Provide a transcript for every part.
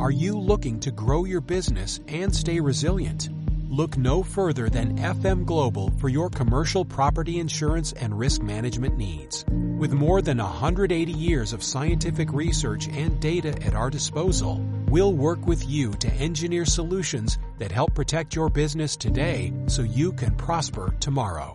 Are you looking to grow your business and stay resilient? Look no further than FM Global for your commercial property insurance and risk management needs. With more than 180 years of scientific research and data at our disposal, we'll work with you to engineer solutions that help protect your business today so you can prosper tomorrow.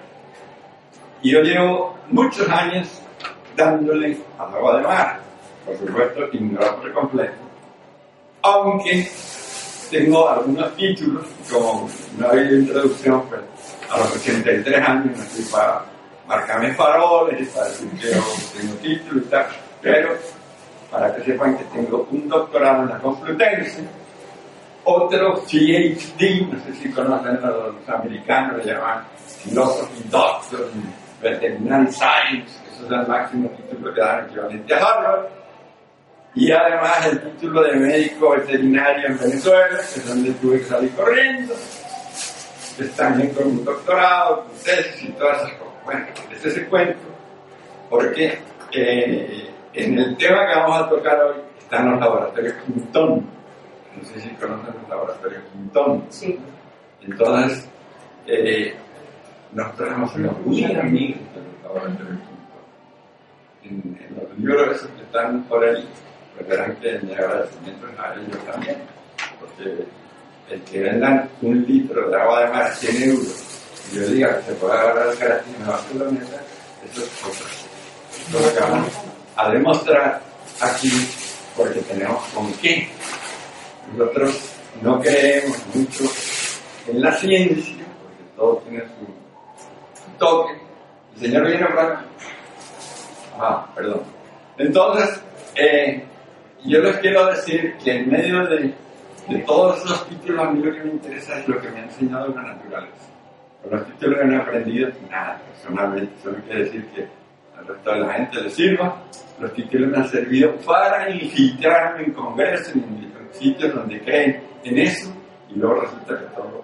Y yo llevo muchos años dándole al agua de mar. Por supuesto, ignorado por completo. Aunque tengo algunos títulos, como no había introducción, pues a los 83 años me fui para marcarme faroles, para decir que tengo título y tal, pero para que sepan que tengo un doctorado en la Complutense, otro PhD, no sé si conocen a los americanos, le llaman Philosophy Doctor, Veterinary Science, eso es el máximo título que dan equivalente a Harvard, y además el título de médico veterinario en Venezuela, que es donde tuve que salir corriendo, es también con un doctorado, con tesis y todas esas cosas. Bueno, ese es el cuento, porque eh, en el tema que vamos a tocar hoy están los laboratorios Quintón. No sé si conocen los laboratorios Quintón. Sí. Entonces, eh, de los laboratorios Quintón. En, en los libros esos que están por ahí, pues verán que mi agradecimiento es a ellos también, porque el que vendan un litro de agua de mar a 100 euros y yo diga que se puede agarrar el gratis en la basura, eso es otra. Es lo que vamos a demostrar aquí, porque tenemos con qué. Nosotros no creemos mucho en la ciencia, porque todo tiene su toque. El señor viene acá. Ah, perdón. Entonces, eh, yo les quiero decir que en medio de, todos los títulos, a mí lo que me interesa es lo que me ha enseñado la naturaleza. Con los títulos que no he aprendido, nada, personalmente. Eso no quiere decir que al resto de la gente le sirva. Los títulos me han servido para infiltrarme en congresos, en sitios donde creen en eso, y luego resulta que todo,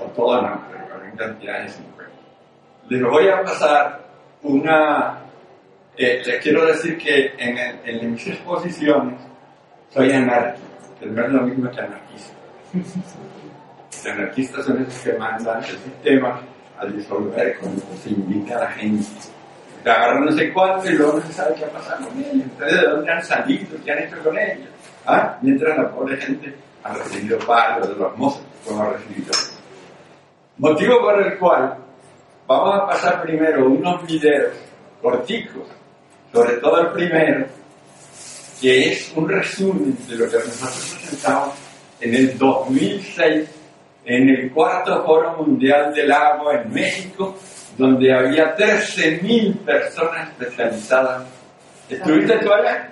o todo no, pero en cantidades Les voy a pasar una eh, les quiero decir que en, en, mis exposiciones soy anárquico, que no es lo mismo que anarquista. Los anarquistas son esos que mandan el sistema a disolver cuando se invita a la gente. Te agarran no sé cuánto y luego no se sabe qué ha pasado con ellos. Entonces, ¿de dónde han salido? ¿Qué han hecho con ellos? ¿Ah? Mientras la pobre gente ha recibido palos de los mozos, como ha recibido. Motivo por el cual vamos a pasar primero unos videos corticos sobre todo el primero, que es un resumen de lo que nosotros presentamos en el 2006 en el cuarto Foro Mundial del Agua en México, donde había 13.000 personas especializadas. ¿Estuviste tú allá?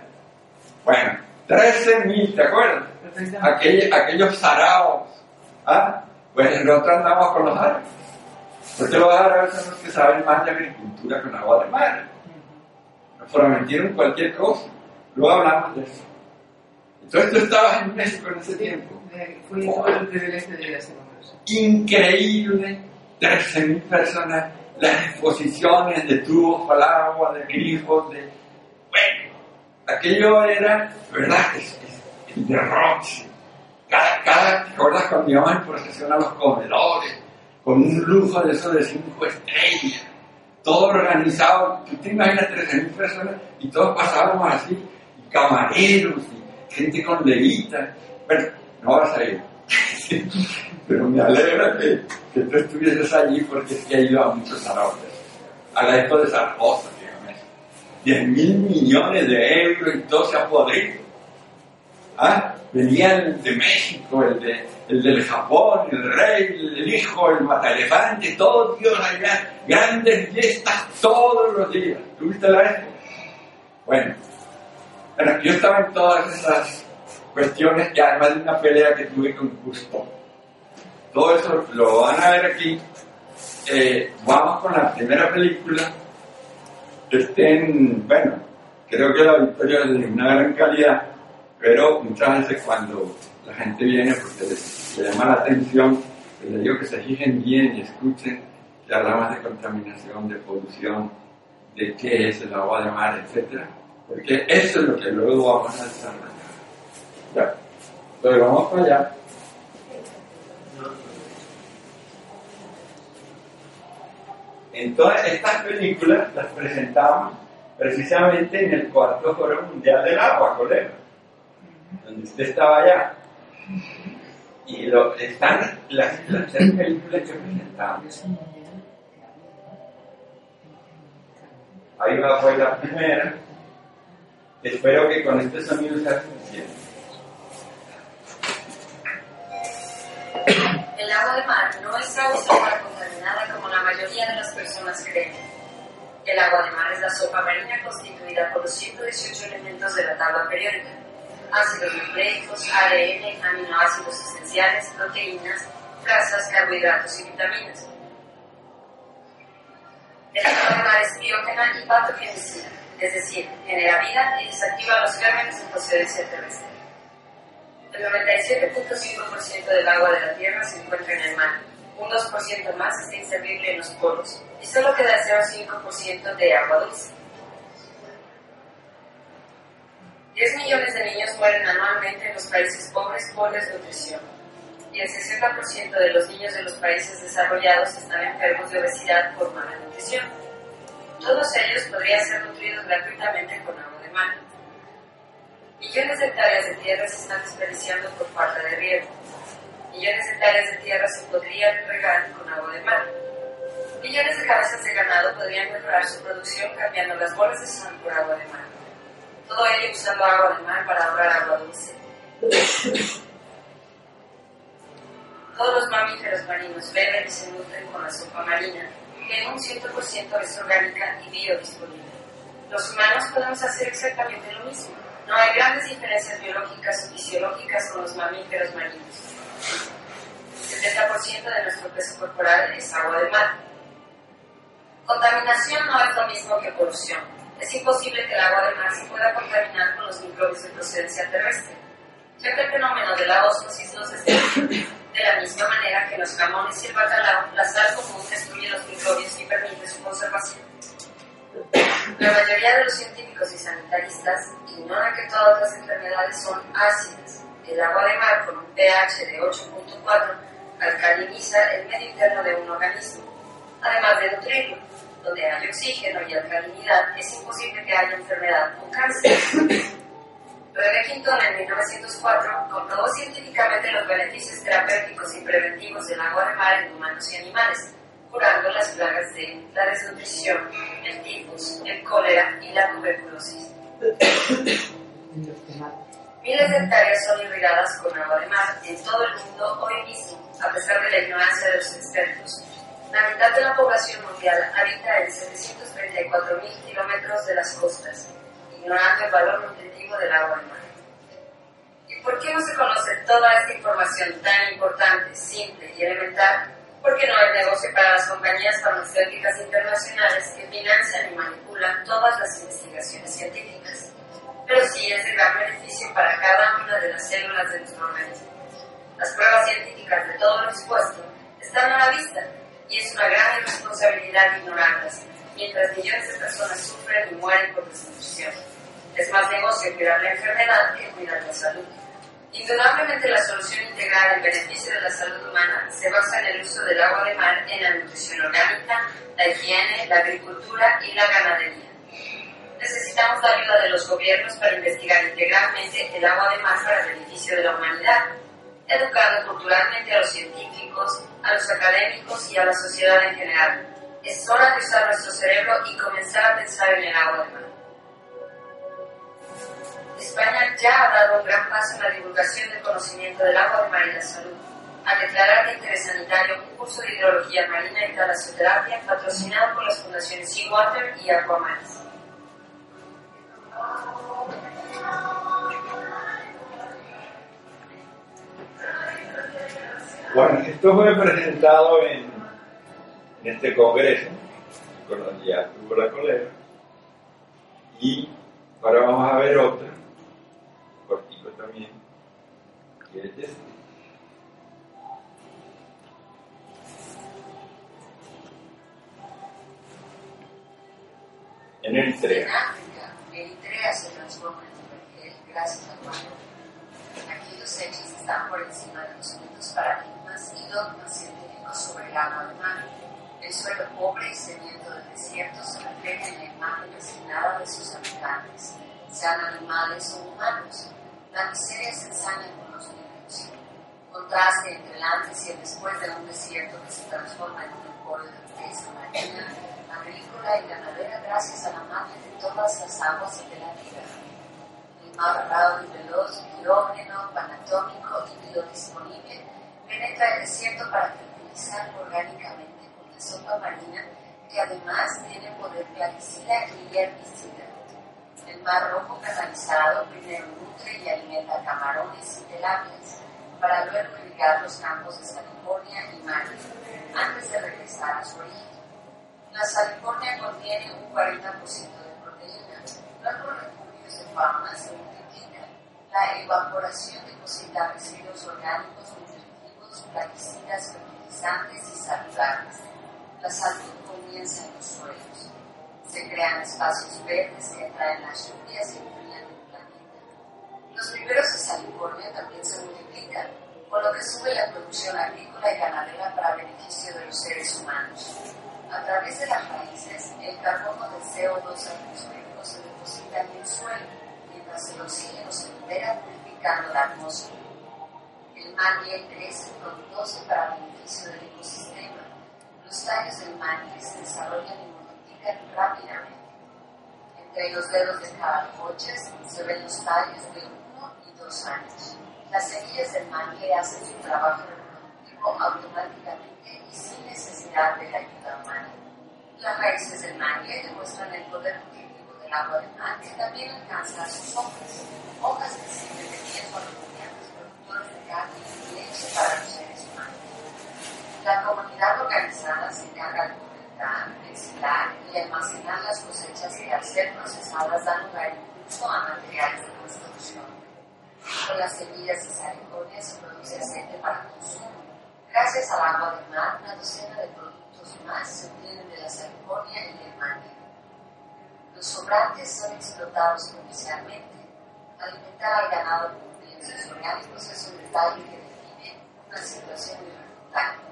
Bueno, 13.000, ¿te acuerdas? Aquellos, aquellos saraos. ¿Ah? Pues nosotros andamos con los árabes. Porque los árabes son los que saben más de agricultura con agua de mar prometieron cualquier cosa. Luego hablamos de eso. Entonces tú estabas en México en ese tiempo. Fui oh, del este de Increíble, 13.000 personas, las exposiciones de tubos para el agua, de grifos, de... Bueno, aquello era, ¿verdad? Es, es, el derroche. Cada, cada, ¿te acuerdas cuando íbamos en procesión a los comedores? Con un lujo de eso de cinco estrellas todo organizado. Tú te imaginas 13.000 personas y todos pasábamos así, camareros, y gente con levitas. Bueno, no vas a ir. Pero me alegra que, que, tú estuvieses allí porque ha ido a muchos salarios. A la época de Zaragoza, dígame. 10 mil millones de euros y todo se ha podrido. ¿Ah? Venían de México, el de el del Japón, el rey, el hijo, el mataelefante, todo Dios allá, grandes fiestas todos los días. ¿Tuviste la vez? Bueno, bueno, yo estaba en todas esas cuestiones y además de una pelea que tuve con Gusto, todo eso lo van a ver aquí. Eh, vamos con la primera película. Estén, bueno, creo que la victoria es de una gran calidad, pero muchas veces cuando la gente viene porque les, llama la atención, les digo que se fijen bien y escuchen que hablamos de contaminación, de polución, de qué es el agua de mar, etcétera, porque eso es lo que luego vamos a desarrollar. Ya, entonces vamos para allá. Entonces, estas películas las presentamos precisamente en el cuarto Foro Mundial del Agua, colega, donde usted estaba allá. Y lo, están las, las tres películas que presentamos. Ahí va fue la primera. Espero que con este sonido sea suficiente. El agua de mar no es agua salada contaminada como la mayoría de las personas creen. El agua de mar es la sopa marina constituida por los 118 elementos de la tabla periódica. Ácidos nucleicos, ADN, aminoácidos esenciales, proteínas, grasas, carbohidratos y vitaminas. El agua de mar es biógena y patogenicida, es decir, genera vida y desactiva los gérmenes de procedencia terrestre. El 97.5% del agua de la Tierra se encuentra en el mar, un 2% más está inservible en los polos y solo queda el 0,5% de agua dulce. 10 millones de niños mueren anualmente en los países pobres por desnutrición y el 60% de los niños de los países desarrollados están enfermos de obesidad por mala nutrición. Todos ellos podrían ser nutridos gratuitamente con agua de mar. Millones de hectáreas de tierra se están desperdiciando por falta de riego. Millones de hectáreas de tierra se podrían regar con agua de mar. Millones de cabezas de ganado podrían mejorar su producción cambiando las bolas de sal por agua de mar. Todo ello usando agua de mar para ahorrar agua dulce. Todos los mamíferos marinos beben y se nutren con la sopa marina, que en un 100% es orgánica y biodisponible. Los humanos podemos hacer exactamente lo mismo. No hay grandes diferencias biológicas o fisiológicas con los mamíferos marinos. El 70% de nuestro peso corporal es agua de mar. Contaminación no es lo mismo que polución. Es imposible que el agua de mar se pueda contaminar con los microbios de procedencia terrestre, ya que el fenómeno de la osmosis no se destruye de la misma manera que los jamones y el bacalao, la sal común destruye los microbios y permite su conservación. La mayoría de los científicos y sanitaristas ignoran que todas las enfermedades son ácidas. El agua de mar con un pH de 8.4 alcaliniza el medio interno de un organismo, además de nutrirlo. Donde hay oxígeno y alcalinidad, es imposible que haya enfermedad o cáncer. René Quintón en 1904 comprobó científicamente los beneficios terapéuticos y preventivos del agua de mar en humanos y animales, curando las plagas de la desnutrición, el tifus, el cólera y la tuberculosis. Miles de hectáreas son irrigadas con agua de mar en todo el mundo hoy mismo, a pesar de la ignorancia de los expertos. La mitad de la población mundial habita en 734.000 kilómetros de las costas, ignorando el valor nutritivo del agua de mar. ¿Y por qué no se conoce toda esta información tan importante, simple y elemental? Porque no hay negocio para las compañías farmacéuticas internacionales que financian y manipulan todas las investigaciones científicas. Pero sí es de gran beneficio para cada una de las células de nuestro organismo. Las pruebas científicas de todo lo expuesto están a la vista y es una gran irresponsabilidad ignorarlas, mientras millones de personas sufren y mueren por desnutrición. Es más negocio cuidar la enfermedad que cuidar la salud. Indudablemente la solución integral en beneficio de la salud humana se basa en el uso del agua de mar en la nutrición orgánica, la higiene, la agricultura y la ganadería. Necesitamos la ayuda de los gobiernos para investigar integralmente el agua de mar para el beneficio de la humanidad, educando culturalmente a los científicos, a los académicos y a la sociedad en general. Es hora de usar nuestro cerebro y comenzar a pensar en el agua de mar. España ya ha dado un gran paso en la divulgación del conocimiento del agua de mar y la salud, al declarar de interés sanitario un curso de hidrología marina y talasoterapia patrocinado por las fundaciones Seawater y Aquamaris. Bueno, esto fue presentado en, en este congreso, cuando ya tuvo la colera, y ahora vamos a ver otra, cortito también, que es este. En Eritrea. En África, Eritrea se transforma en gracias al mar. Los hechos están por encima de los mitos, paradigmas y dogmas científicos sobre el agua de mar. El suelo pobre y sediento del desierto se refleja en la imagen resignada de sus habitantes, sean animales o humanos. La miseria se ensaña con los niños. Contraste entre el antes y el después de un desierto que se transforma en un emporio de riqueza marina, agrícola y ganadera gracias a la magia de todas las aguas de la vida. Raudo y veloz, hidrógeno, panatómico y biodisponible penetra el desierto para fertilizar orgánicamente con la sopa marina que además tiene poder plaguicida y herbicida. El mar rojo canalizado primero nutre y alimenta camarones y telapias para luego irrigar los campos de California y Mali antes de regresar a su origen. La California contiene un 40% de proteína. Luego refugios de fauna se. La evaporación deposita residuos orgánicos, nutritivos, plaguicidas, fertilizantes y saludables. La salud comienza en los suelos. Se crean espacios verdes que atraen las lluvias y enfrían el planeta. Los viveros de California también se multiplican, con lo que sube la producción agrícola y ganadera para beneficio de los seres humanos. A través de las raíces, el carbono del CO2 atmosférico se deposita en el suelo, mientras el oxígeno se libera purificando la atmósfera. El mangle crece frondoso para beneficio del ecosistema. Los tallos del mangle se desarrollan y multiplican rápidamente. Entre los dedos de cada coche se ven los tallos de 1 y 2 años. Las semillas del mangle hacen su trabajo reproductivo automáticamente y sin necesidad de la ayuda humana. Las raíces del mangle demuestran el poder nutritivo de mar que también alcanza a sus hojas, hojas que sirven de tiempo a los productores de carne y leche para los seres humanos. La comunidad organizada se encarga de comentar, mezclar y almacenar las cosechas que al ser procesadas dan lugar incluso a materiales de construcción. Con las semillas de saliconia se produce aceite para consumo. Gracias al agua del mar, una docena de productos más se obtienen de la saliconia y del mangue. Los sobrantes son explotados comercialmente. Alimentar al ganado con nutrientes orgánicos es un detalle que define una situación irrefutable.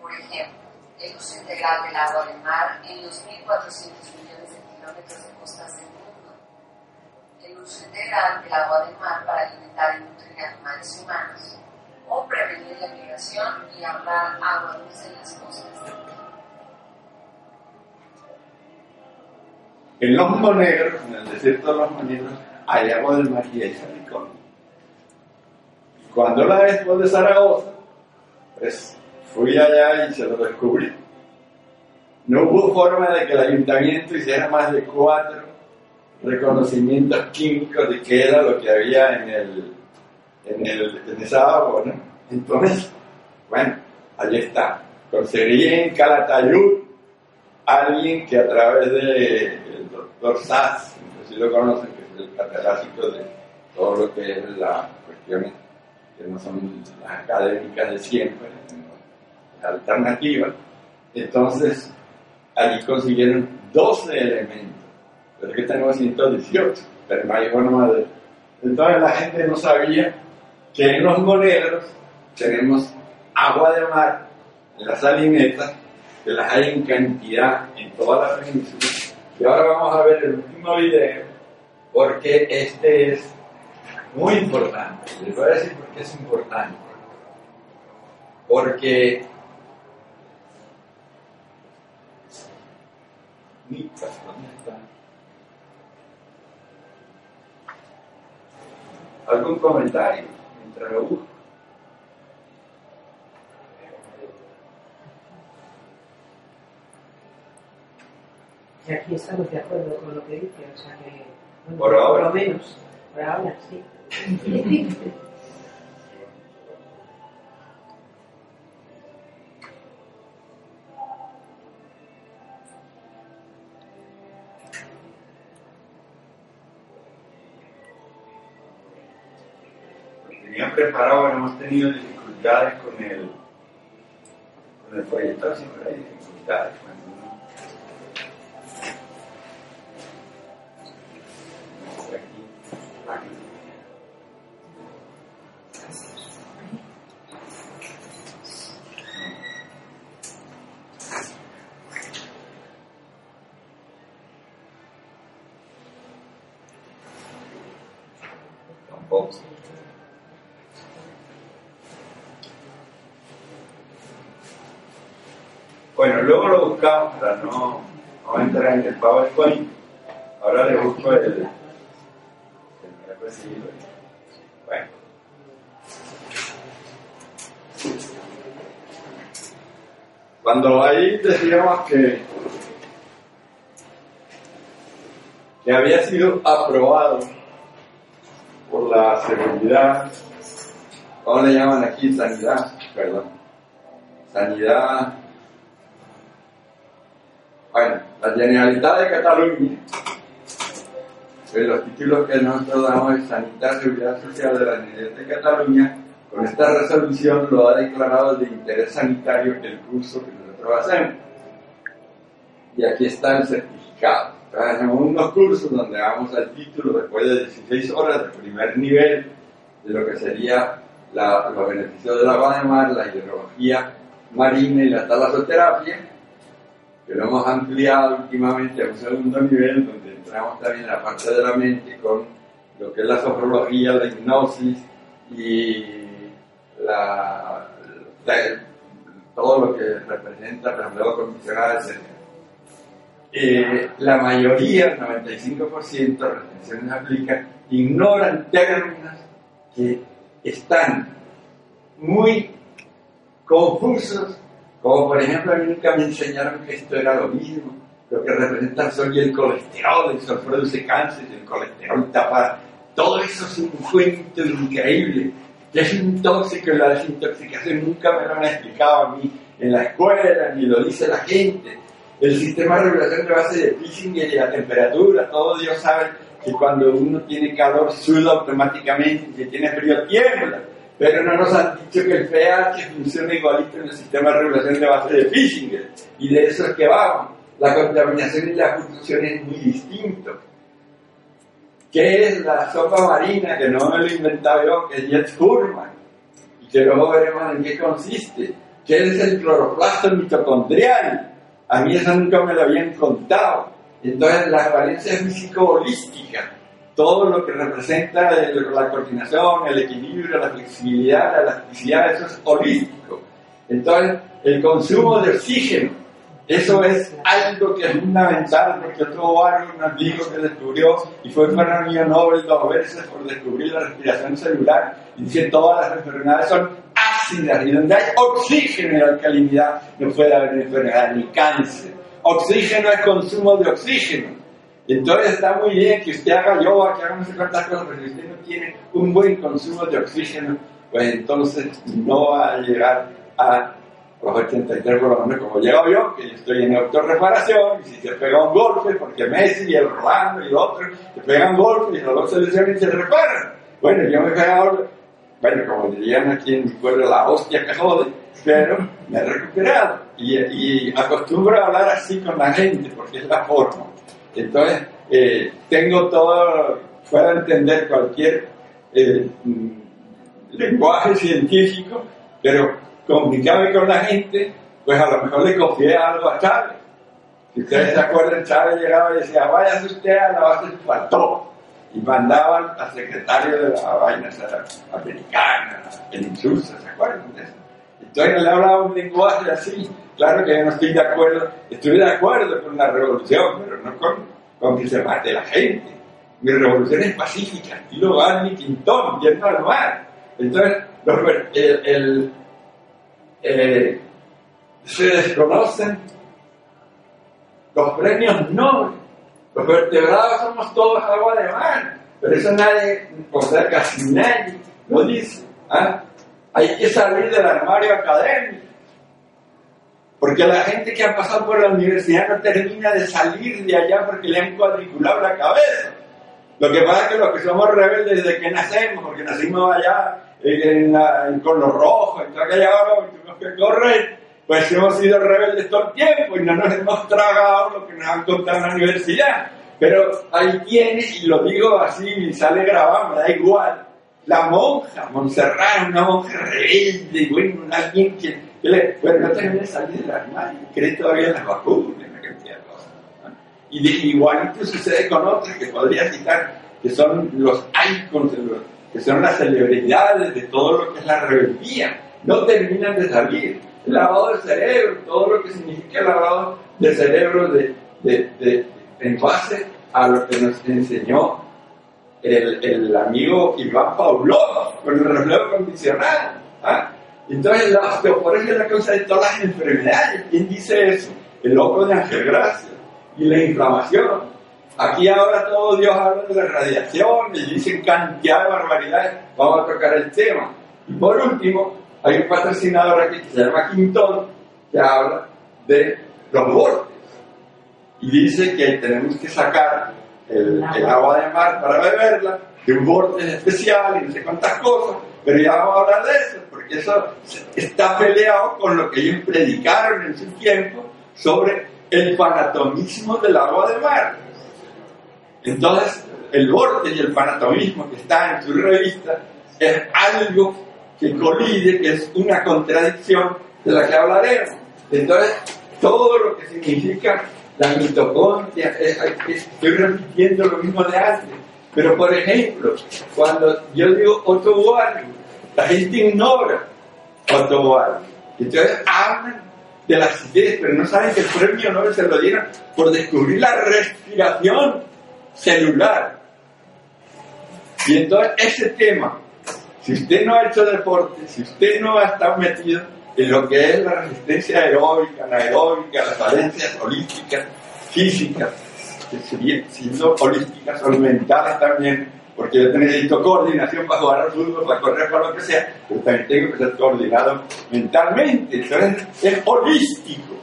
Por ejemplo, el uso integral del agua del mar en los 1.400 millones de kilómetros de costas del mundo. El uso integral del agua del mar para alimentar y nutrir animales humanos. O prevenir la migración y ahorrar agua dulce en las costas. En los moneros, en el desierto de los moneros, hay agua del mar y hay salicón. Cuando la Expo de Zaragoza, pues fui allá y se lo descubrí. No hubo forma de que el ayuntamiento hiciera más de cuatro reconocimientos químicos de qué era lo que había en, el, en, el, en esa agua, ¿no? Entonces, bueno, allí está. Conseguí en Calatayud alguien que a través del sé si lo conocen, que es el catedrático de todo lo que es las cuestiones que no son las académicas de siempre, las alternativas. Entonces, allí consiguieron 12 elementos, pero es que tenemos 118, pero no hay forma de... Entonces la gente no sabía que en los moneros tenemos agua de mar, en las salinetas, que las hay en cantidad en toda la península. Y ahora vamos a ver el último video, porque este es muy importante. Les voy a decir por qué es importante. Porque. ¿Algún comentario mientras lo busco? Y aquí estamos de acuerdo con lo que dice, o sea que. Bueno, por ahora. Por lo menos. Por ahora, sí. tenían preparado, hemos tenido dificultades con el, con el folletazo, hay dificultades no, no entrar en el PowerPoint. Ahora le busco el. el. Bueno. Cuando ahí decíamos que, que había sido aprobado por la seguridad, ¿cómo le llaman aquí? Sanidad, perdón. Sanidad. Bueno, la Generalitat de Cataluña, en los títulos que nosotros damos es Sanidad, Seguridad Social de la Generalitat de Cataluña, con esta resolución lo ha declarado de interés sanitario el curso que nosotros hacemos. Y aquí está el certificado. Hacemos unos cursos donde vamos al título después de 16 horas de primer nivel de lo que sería la- los beneficios de mar, la hidrología marina y la talasoterapia, que lo hemos ampliado últimamente a un segundo nivel, donde entramos también en la parte de la mente con lo que es la sofrología, la hipnosis y todo lo que representa relevo condicional, etc. Eh, la mayoría, el 95% de las retenciones aplican, ignoran términos que están muy confusos, como por ejemplo a mí nunca me enseñaron que esto era lo mismo, lo que representa el sol y el colesterol, el sol produce cáncer, el colesterol tapa, todo eso es un cuento increíble, que es un tóxico y la desintoxicación nunca me lo han explicado a mí en la escuela, ni lo dice la gente. El sistema de regulación de base de Kissinger y la temperatura, todo Dios sabe que cuando uno tiene calor suda automáticamente si tiene frío tiembla. Pero no nos han dicho que el pH funciona igualito en el sistema de regulación de base de Kissinger. Y de eso es que vamos. La contaminación y la función es muy distinto. ¿Qué es la sopa marina? Que no me lo he inventado yo, que es Jet Furman. Y que luego veremos en qué consiste. ¿Qué es el cloroplasto mitocondrial? A mí eso nunca me lo habían contado. Entonces la valencia físico-holística, todo lo que representa la coordinación, el equilibrio, la flexibilidad, la elasticidad, eso es holístico. Entonces el consumo de oxígeno, eso es algo que es fundamental porque otro barrio, un amigo que descubrió y fue premio Nobel dos veces por descubrir la respiración celular y dice todas las enfermedades son ácidas y donde hay oxígeno y alcalinidad no puede haber enfermedad ni cáncer. Oxígeno es consumo de oxígeno. Entonces está muy bien que usted haga yoga, que haga no sé cosas, pero si usted no tiene un buen consumo de oxígeno, pues entonces no va a llegar a los 83 por lo menos como llego yo, que yo estoy en autorreparación, y si se pega un golpe, porque Messi y el Rolando y el otro se pegan golpe y los dos se lesionan y se reparan. Bueno, yo me he pegado, bueno, como dirían aquí en mi pueblo, la hostia que jode, pero me he recuperado y acostumbro a hablar así con la gente porque es la forma. Entonces, eh, tengo todo, puedo entender cualquier eh, mm, lenguaje científico, pero comunicarme con la gente, pues a lo mejor le confié algo a Chávez. Si ustedes se acuerdan, Chávez llegaba y decía, váyase usted a la base de faltó. Y mandaban al secretario de la vaina esa americana, el insulso, ¿se acuerdan de eso? Entonces le hablaba un lenguaje así. Claro que yo no estoy de acuerdo, estoy de acuerdo con la revolución, pero no con, con que se mate la gente. Mi revolución es pacífica, estilo Barney Quintón, bien normal. Entonces, los, el, eh, se desconocen los premios Nobel. Los vertebrados somos todos agua de mar, pero eso nadie, o sea, casi nadie lo dice. ¿ah? Hay que salir del armario académico. Porque la gente que ha pasado por la universidad no termina de salir de allá porque le han cuadriculado la cabeza. Lo que pasa es que los que somos rebeldes desde que nacemos, porque nacimos allá en la- con los rojos, en toda aquella hora, tuvimos que correr, pues hemos sido rebeldes todo el tiempo y no nos hemos tragado lo que nos han contado en la universidad. Pero ahí tiene, y lo digo así, y sale grabado, me da igual. La monja, Montserrat, una monja rebelde, bueno, alguien que, le, bueno, no termina de salir del armario, cree todavía en las vacunas, en la cantidad de cosas. Y de, igualito sucede con otros que podría citar, que son los icons, que son las celebridades de todo lo que es la rebeldía. No terminan de salir. El lavado de cerebro, todo lo que significa el lavado de cerebro de, de- de- en base a lo que nos enseñó el, amigo Iván Pavlov con el reflejo condicional. ¿ah? Entonces la osteoporosis es la causa de todas las enfermedades. ¿Quién dice eso? El loco de Ángel Gracia. Y la inflamación. Aquí ahora todo Dios habla de la radiación y dicen cantidad de barbaridades. Vamos a tocar el tema. Y por último, hay un patrocinador aquí que se llama Quintón que habla de los bordes y dice que tenemos que sacar el, agua de mar para beberla de un borde especial y no sé cuántas cosas, pero ya vamos a hablar de eso, porque eso está peleado con lo que ellos predicaron en su tiempo sobre el panatomismo del agua de mar. Entonces, el borde y el panatomismo que está en su revista es algo que colide, que es una contradicción de la que hablaremos. Entonces, todo lo que significa la mitocondria, es- es- estoy repitiendo lo mismo de antes. Pero, por ejemplo, cuando yo digo Otto la gente ignora Otto. Entonces hablan de la acidez, pero no saben que el premio Nobel se lo dieron por descubrir la respiración celular. Y entonces ese tema, si usted no ha hecho deporte, si usted no ha estado metido en lo que es la resistencia aeróbica, anaeróbica, las valencias holísticas, físicas, que serían- siendo holísticas son también, porque yo necesito coordinación para jugar al fútbol, para correr, para lo que sea, pero también tengo que ser coordinado mentalmente, entonces es holístico.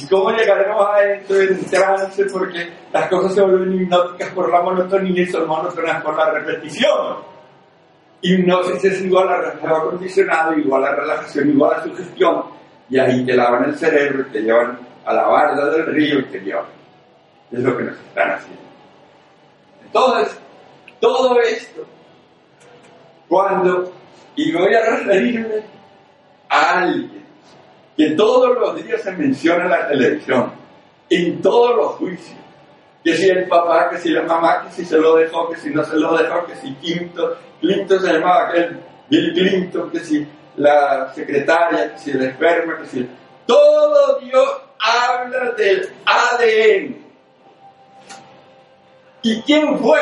¿Y cómo llegaremos a esto en trance? Porque las cosas se vuelven hipnóticas por la monotonía y son monótonas por la repetición. Hipnosis es igual a reflejo acondicionado, igual a relajación, igual a sugestión. Y ahí te lavan el cerebro te llevan a la barda del río y te llevan. Es lo que nos están haciendo. Entonces, todo esto, cuando, y voy a referirme a alguien que todos los días se menciona en la televisión, en todos los juicios, que si el papá, que si la mamá, que si se lo dejó, que si no se lo dejó, que si Clinton, Clinton se llamaba aquel Bill Clinton, que si la secretaria, que si el esperma, que si... Todo Dios habla del ADN. ¿Y quién fue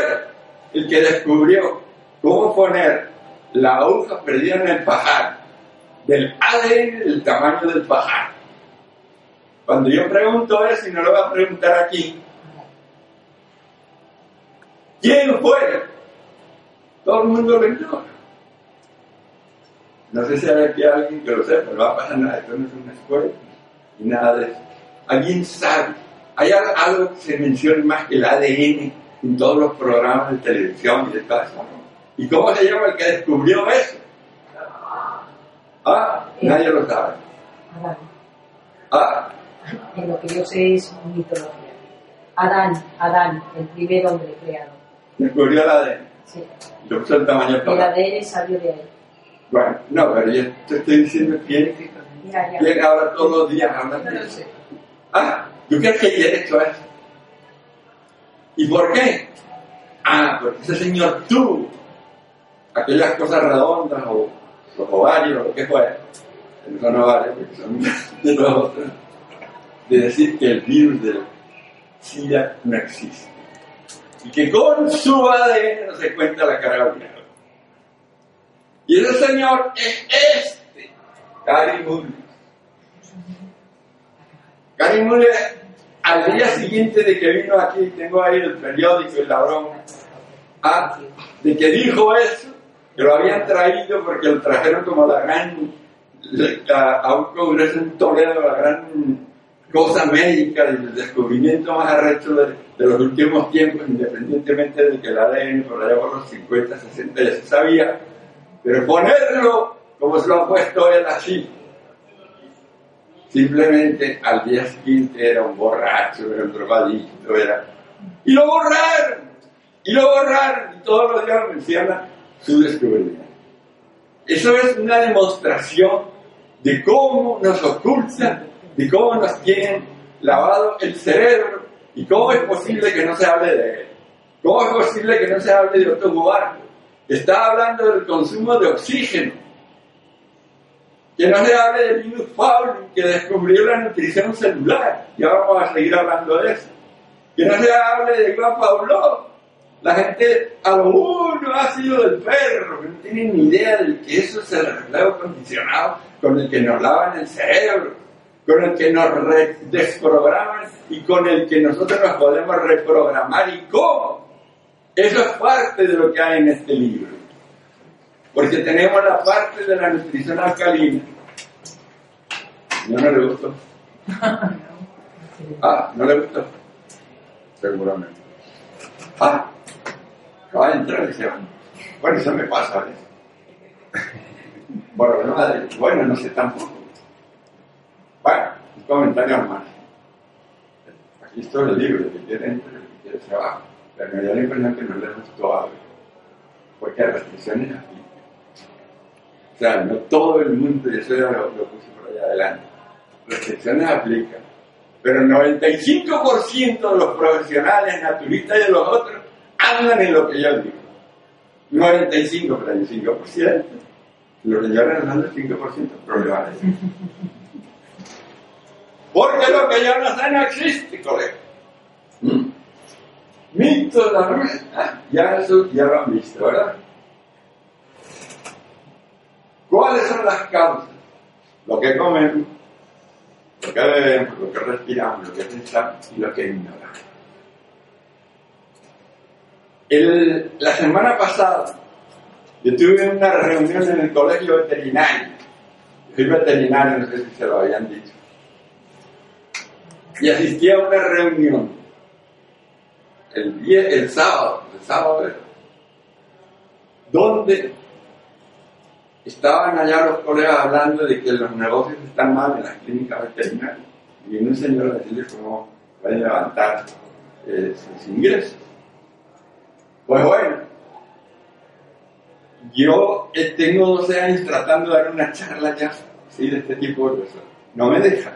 el que descubrió cómo poner la aguja perdida en el pajar del ADN del tamaño del pajar? Cuando yo pregunto eso, y no lo voy a preguntar aquí, ¿quién fue? Todo el mundo lo ignora. No sé si hay aquí alguien que lo sepa, no va a pasar nada, esto no es una escuela, ni nada de eso. ¿Alguien sabe? ¿Hay al- algo que se mencione más que el ADN en todos los programas de televisión y de todo eso? ¿Y cómo se llama el que descubrió eso? Ah, nadie lo sabe. Adán. Ah, En lo que yo sé es mitología. Adán, Adán, el primer hombre creado. Descubrió el ADN. Sí. Lo puso el tamaño El total. ADN salió de ahí. Bueno, no, pero yo te estoy diciendo ya. quién ahora todos los días habla No de eso. Ah, ¿tú crees que ayer hecho eso? ¿Y por qué? Ah, porque ese señor tuvo aquellas cosas redondas o los ovarios o lo que fuera, que no son ovarios porque son de los otros, de decir que el virus del SIDA no existe. Y que con su ADN se cuenta la cara viral. Y ese señor es este, Gary Mullis. Gary Mullis, al día siguiente de que vino aquí, tengo ahí el periódico y la broma, ah, de que dijo eso, que lo habían traído porque lo trajeron como la gran, a un congreso en Toledo, la gran cosa médica, del descubrimiento más arrecho de, los últimos tiempos, independientemente de que el ADN por allá por los 50, 60 ya se sabía, pero ponerlo como se lo ha puesto él así, simplemente al día siguiente era un borracho, era un drogadicto, era... Y lo borraron, y lo borraron, y todos los días mencionan su descubrimiento. Eso es una demostración de cómo nos ocultan, de cómo nos tienen lavado el cerebro y cómo es posible que no se hable de él. ¿Cómo es posible que no se hable de otro lugar? Está hablando del consumo de oxígeno. Que no se hable de Linus Pauling, que descubrió la nutrición celular. Ya vamos a seguir hablando de eso. Que no se hable de Iván Pavlov, la gente a lo uno ha sido del perro, que no tienen ni idea de que eso es el reflejo condicionado con el que nos lavan el cerebro, con el que nos desprograman y con el que nosotros nos podemos reprogramar y cómo. Eso es parte de lo que hay en este libro. Porque tenemos la parte de la nutrición alcalina. ¿No, no le gustó? Ah, ¿no le gustó? Seguramente. Ah, acaba de entrar y dice, bueno, eso me pasa a veces. Bueno, no, bueno, no sé tampoco. Bueno, un comentario más. Aquí está el libro, el que quiere entrar, el que quiere se va. Pero me da la impresión que no le gustó algo. Porque hay restricciones aquí. O sea, no todo el mundo, y eso ya lo, puse por allá adelante. Restricciones aplican. Pero el 95% de los profesionales naturistas y de los otros andan en lo que yo digo. 95, pero hay 5%. Los señores andan el 5%, problemas. Porque lo que yo no sé no existe, colega. ¿Mm? Mito la rueda. Ya eso ya lo han visto, ¿verdad? ¿Cuáles son las causas? Lo que comemos, lo que bebemos, lo que respiramos, lo que pensamos y lo que ignoramos. El, la semana pasada yo tuve una reunión en el colegio veterinario. Soy veterinario, no sé si se lo habían dicho. Y asistí a una reunión el, día, el sábado, el sábado donde estaban allá los colegas hablando de que los negocios están mal en las clínicas veterinarias. Y un señor a decirles cómo pueden levantar eh, sus ingresos. Pues bueno, yo tengo 12 años tratando de dar una charla ya ¿sí? de este tipo de cosas. No me dejan.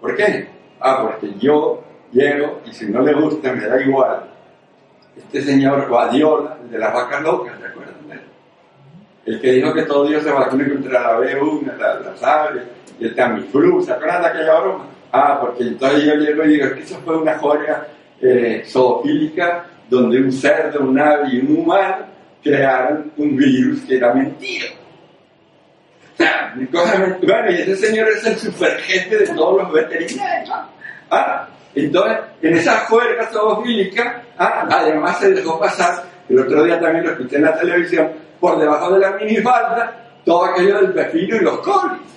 ¿Por qué? Ah, porque yo llego y si no le gusta me da igual. Este señor Guardiola, el de las vacas locas, ¿se acuerdan de él? El que dijo que todo Dios se vacune contra la B1, la, las aves, y el Tamiflu, ¿se acuerdan de aquella broma? Ah, porque entonces yo llego y digo, es que eso fue una joya eh, zoofílica donde un cerdo, un ave y un humano crearon un virus que era mentira. Bueno, y ese señor es el superjefe de todos los veterinarios. Ah, entonces, en esa juerga zoofílica, ah, además se dejó pasar, el otro día también lo escuché en la televisión, por debajo de la minifalda, todo aquello del pepino y los colis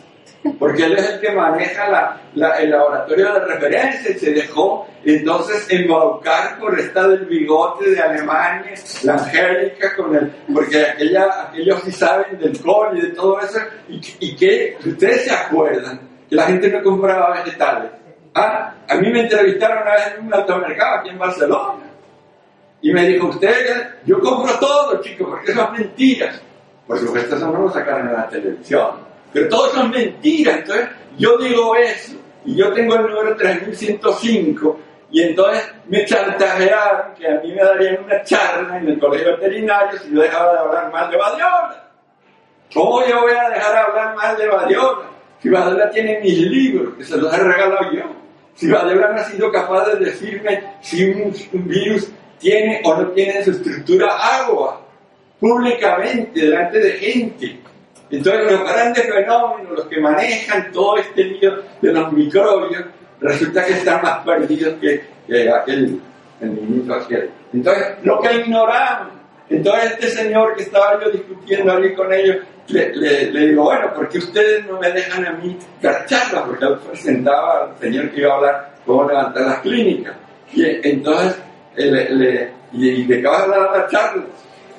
porque él es el que maneja la, el laboratorio de referencia y se dejó entonces embaucar por esta del bigote de Alemania, la Angélica, con el, porque aquella, aquellos sí saben del col y de todo eso, y, y que ustedes se acuerdan que la gente no compraba vegetales. Ah, a mí me entrevistaron una vez en un automercado aquí en Barcelona. Y me dijo, usted, yo compro todo, chicos, porque son mentiras. Por supuesto, eso no lo sacaron en la televisión pero todo eso es mentira. Entonces, yo digo eso, y yo tengo el número 3105, y entonces me chantajearon que a mí me darían una charla en el colegio veterinario si yo dejaba de hablar mal de Badiola. ¿Cómo yo voy a dejar de hablar mal de Badiola? Si Badiola tiene mis libros, que se los he regalado yo. Si Badiola no ha sido capaz de decirme si un, un virus tiene o no tiene en su estructura agua, públicamente, delante de gente. Entonces los grandes fenómenos, los que manejan todo este lío de los microbios, resulta que están más perdidos que, aquel, el ministro aquel. Entonces, lo que ignoramos, Entonces este señor que estaba yo discutiendo ahí con ellos, le, digo, bueno, ¿por qué ustedes no me dejan a mí dar? Porque él presentaba al señor que iba a hablar cómo levantar las clínicas. Y entonces, eh, le, le, y de qué vas a hablar la charla?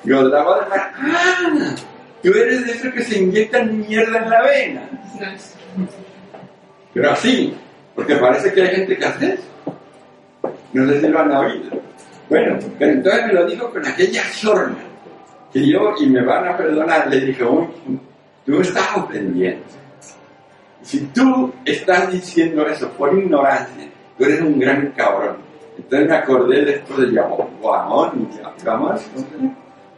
Yo daba de mar, ah, tú eres de esos que se inyectan mierda en la vena. Pero así, porque parece que hay gente que hace eso. No sé si lo han oído. Bueno, pero entonces me lo dijo con aquella sorna que yo, y me van a perdonar, le dije, "Uy, tú estás ofendiendo. Si tú estás diciendo eso por ignorancia, tú eres un gran cabrón. Entonces me acordé de esto de Guamón, Guamón, Guamón,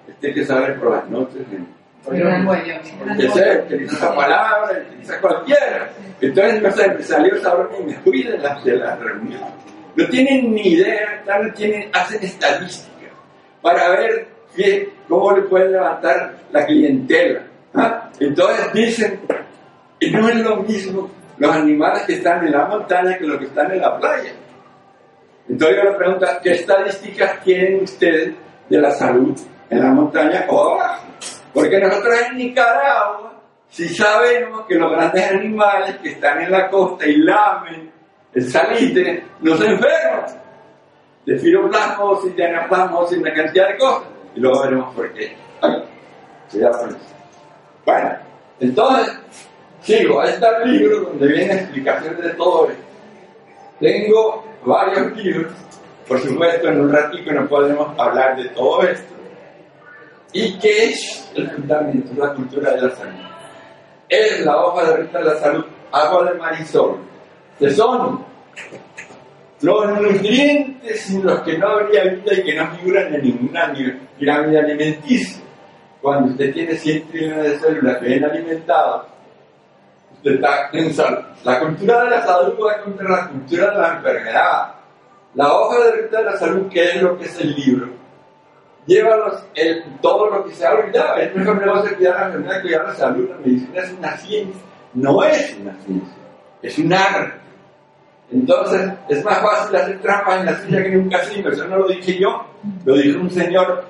este que sale por las noches que sé, que dice esa palabra, dice cualquiera. Entonces salió saber y me fui de la, de la reunión. No tienen ni idea, no tienen, hacen estadísticas para ver qué, cómo le pueden levantar la clientela. Entonces dicen, no es lo mismo los animales que están en la montaña que los que están en la playa. Entonces yo le pregunto, ¿qué estadísticas tienen ustedes de la salud en la montaña o abajo? Porque nosotros en Nicaragua, si sabemos que los grandes animales que están en la costa y lamen el salitre, no se enferman de firoplasmosis, de anaplasmosis, una cantidad de cosas. Y luego veremos por qué. Bueno, entonces, sigo. Ahí está el libro donde viene explicaciones de todo esto. Tengo varios libros. Por supuesto, en un ratito no podemos hablar de todo esto. ¿Y qué es el fundamento de la cultura de la salud? Es la hoja de ruta de la salud, agua de marisol, que son los nutrientes sin los que no habría vida y que no figuran en ninguna pirámide alimenticia. Cuando usted tiene 100 trillones de células bien alimentadas, usted está en salud. La cultura de la salud va contra la cultura de la enfermedad. La hoja de ruta de la salud, que es lo que es el libro, lleva los, el, todo lo que se ha olvidado. Es mejor negocio cuidar la enfermedad, cuidar la salud. La medicina es una ciencia. No es una ciencia, es un arte. Entonces, es más fácil hacer trampas en la silla que en un casino. Eso no lo dije yo, lo dijo un señor,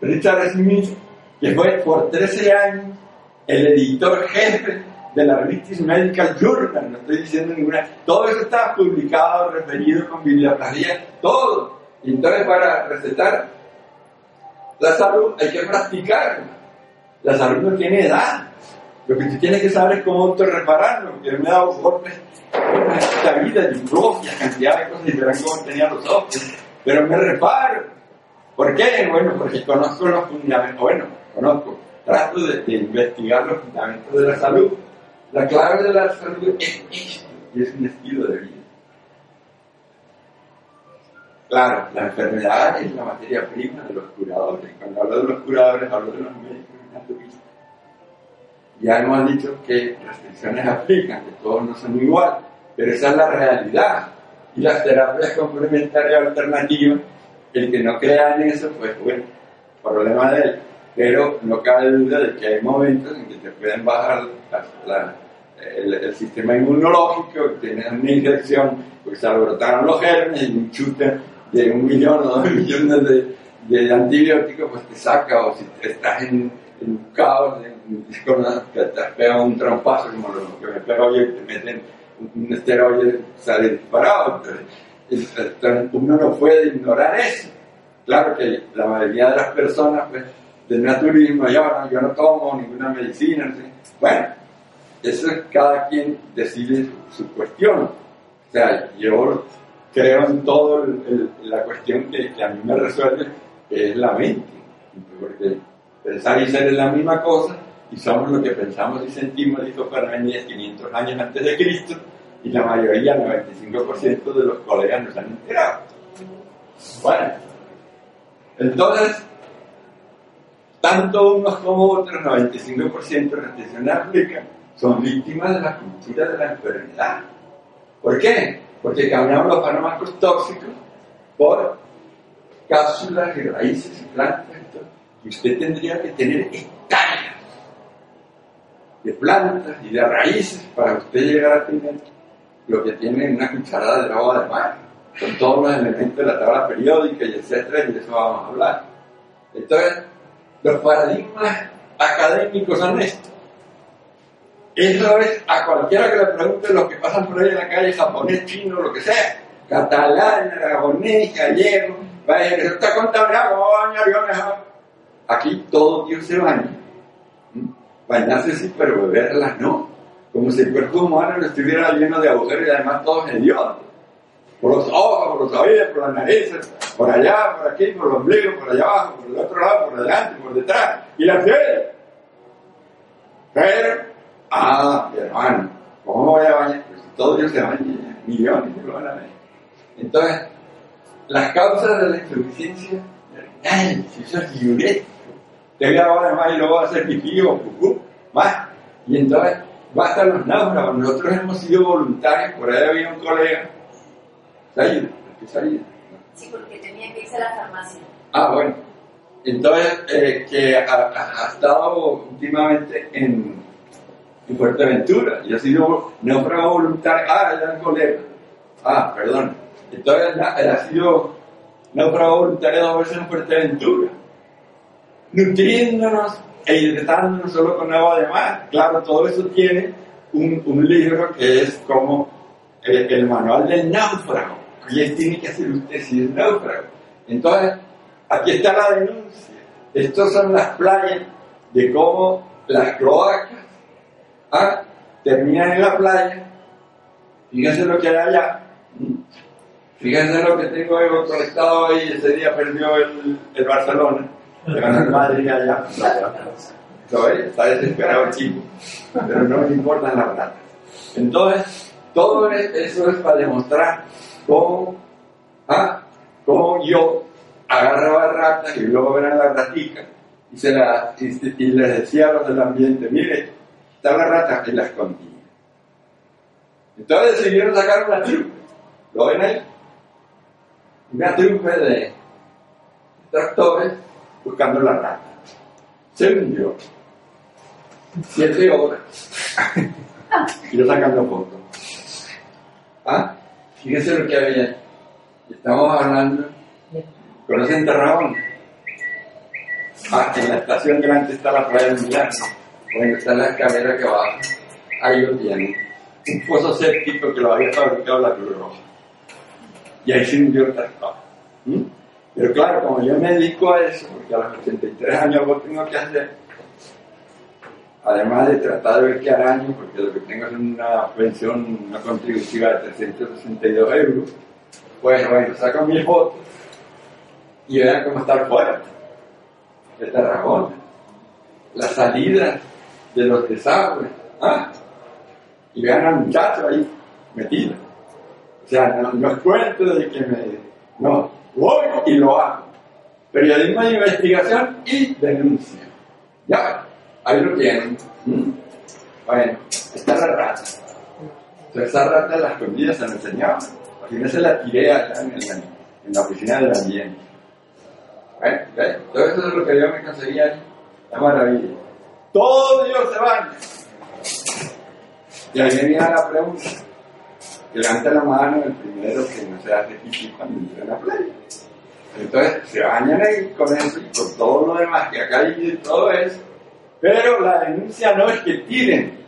Richard Smith, que fue por 13 años el editor jefe de la British Medical Journal. No estoy diciendo ninguna. Todo eso está publicado, referido con bibliografía, todo. Entonces, para recetar la salud hay que practicarla. La salud no tiene edad. Lo que tú tienes que saber es cómo autorrepararlo, porque me he dado golpes en esta vida de propia cantidad de cosas verán cómo tenía los ojos. Pero me reparo. ¿Por qué? Bueno, porque conozco los fundamentos. Bueno, conozco. Trato de investigar los fundamentos de la salud. La clave de la salud es esto, y es un estilo de vida. Claro, la enfermedad es la materia prima de los curadores. Cuando hablo de los curadores, hablo de los médicos y naturistas. Ya hemos dicho que restricciones aplican, que todos no son igual, pero esa es la realidad. Y las terapias complementarias alternativas, el que no crea en eso, pues bueno, problema de él. Pero no cabe duda de que hay momentos en que te pueden bajar la, el, sistema inmunológico, tienes una infección, porque se alborotaron los germes y un chute de un millón o dos millones de, de, antibióticos, pues te saca, o si estás en, en un caos, en, que te pega un trompazo como lo que me pega hoy, te meten un esteroide, sale disparado. Entonces, uno no puede ignorar eso. Claro que la mayoría de las personas pues, del naturismo, yo no, yo no tomo ninguna medicina, bueno, eso es cada quien decide su, su cuestión. O sea, yo creo en todo la cuestión que, a mí me resuelve, que es la mente. Porque pensar y ser es la misma cosa y somos lo que pensamos y sentimos, dijo Parmenides 500 años antes de Cristo, y la mayoría, el 95% de los colegas nos han enterado. Bueno, entonces, tanto unos como otros, 95% de restricción aplican, son víctimas de la cultura de la enfermedad. ¿Por qué? Porque cambiamos los fármacos tóxicos por cápsulas y raíces y plantas. Y usted tendría que tener hectáreas de plantas y de raíces para usted llegar a tener lo que tiene una cucharada de agua de mar, con todos los elementos de la tabla periódica y etcétera, y de eso vamos a hablar. Entonces, los paradigmas académicos son estos. Eso es a cualquiera que le pregunte lo que pasan por ahí en la calle, japonés, chino, lo que sea, catalán, aragonés, gallego, vaya, que se está contando, aquí todo Dios se baña. ¿Mm? Bañarse sí, pero beberla no. Como si el cuerpo humano estuviera lleno de agujeros y además todos hediondos. Por los ojos, por los oídos, por las narices, por allá, por aquí, por los ombligos, por allá abajo, por el otro lado, por delante, por detrás. Y la piel. Pero, ah, hermano, ¿cómo voy a bañar? Pues todo Dios se baña, millones lo van a ver. Entonces, las causas de la insuficiencia, ay, si eso es diurético, te voy a además y luego va a hacer pipí o pucú, más. Y entonces, bastan los náufragos. Nosotros hemos sido voluntarios, por ahí había un colega, Saída, ¿qué Saída? Sí, porque tenía que irse a la farmacia. Ah, bueno. Entonces, eh, que ha, ha, estado últimamente en, en Fuerteventura y ha sido náufrago voluntario. Ah, ya colega. Ah, perdón. Entonces, él ha sido náufrago voluntario dos veces en Fuerteventura. Nutriéndonos e hidratándonos solo con agua de mar. Claro, todo eso tiene un, un libro que es como el, manual del náufrago. ¿Qué tiene que hacer usted si es náufrago? Entonces, aquí está la denuncia. Estas son las playas de cómo las cloacas ¿ah? terminan en la playa. Fíjense lo que hay allá. Fíjense lo que tengo yo conectado ahí. Ese día perdió el, el Barcelona. Le ganó el Madrid allá. Está desesperado el chico. Pero no le importan las ratas. Entonces, todo eso es para demostrar cómo, ¿ah? cómo yo agarraba ratas y luego verán las raticas y, se la, y, les decía a los del ambiente, mire, está la rata y la escondía. Entonces decidieron sacar una trupe. ¿Lo ven ahí? Una trupe de tractores buscando la rata. Según yo, siete horas. y yo sacando fotos. ¿Ah? Fíjense lo que había. Estamos hablando. ¿Conocen Tarragona? Ah, en la estación delante está la playa de Milán. Bueno, está la escalera que baja. Ahí lo tienen. Un pozo séptico que lo había fabricado la Cruz Roja. Y ahí se hundió el tractor. ¿Mm? Pero claro, como yo me dedico a eso, porque a los 83 años algo tengo que hacer, además de tratar de ver qué araño, porque lo que tengo es una pensión, una contributiva de 362 euros, pues bueno, saco mi foto y vean cómo está el fuerte de Tarragona, la salida de los desagües, ¿ah? y vean al muchacho ahí metido. O sea, no, no es cuento de que me... No, voy y lo hago. Periodismo de investigación y denuncia. Ya, ahí lo tienen. ¿Mm? Bueno, está la rata. Entonces, esa rata las escondida se la enseñaba. Al final se la tiré allá en, la, en la oficina del ambiente. Bueno. Todo eso es lo que yo me conseguía. La maravilla. Todo Dios se baña. Y ahí venía la pregunta. Levanta la mano el primero que no se hace pipí cuando entra en la playa. Entonces se bañan ahí con eso y con todo lo demás que acá hay todo eso. Pero la denuncia no es que tiren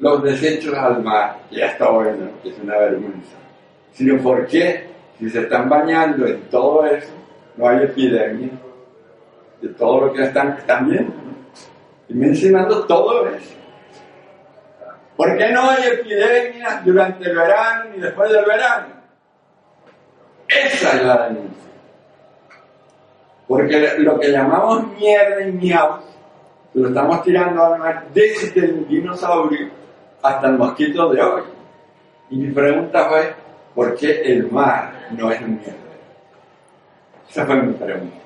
los desechos al mar, que ya está bueno, que es una vergüenza, sino porque si se están bañando en todo eso, no hay epidemia de todo lo que están, están. Y mencionando todo eso. ¿Por qué no hay epidemias durante el verano y después del verano? Esa es la denuncia. Porque lo que llamamos mierda y miau, lo estamos tirando al mar desde el dinosaurio hasta el mosquito de hoy. Y mi pregunta fue, ¿por qué el mar no es mierda? Esa fue mi pregunta.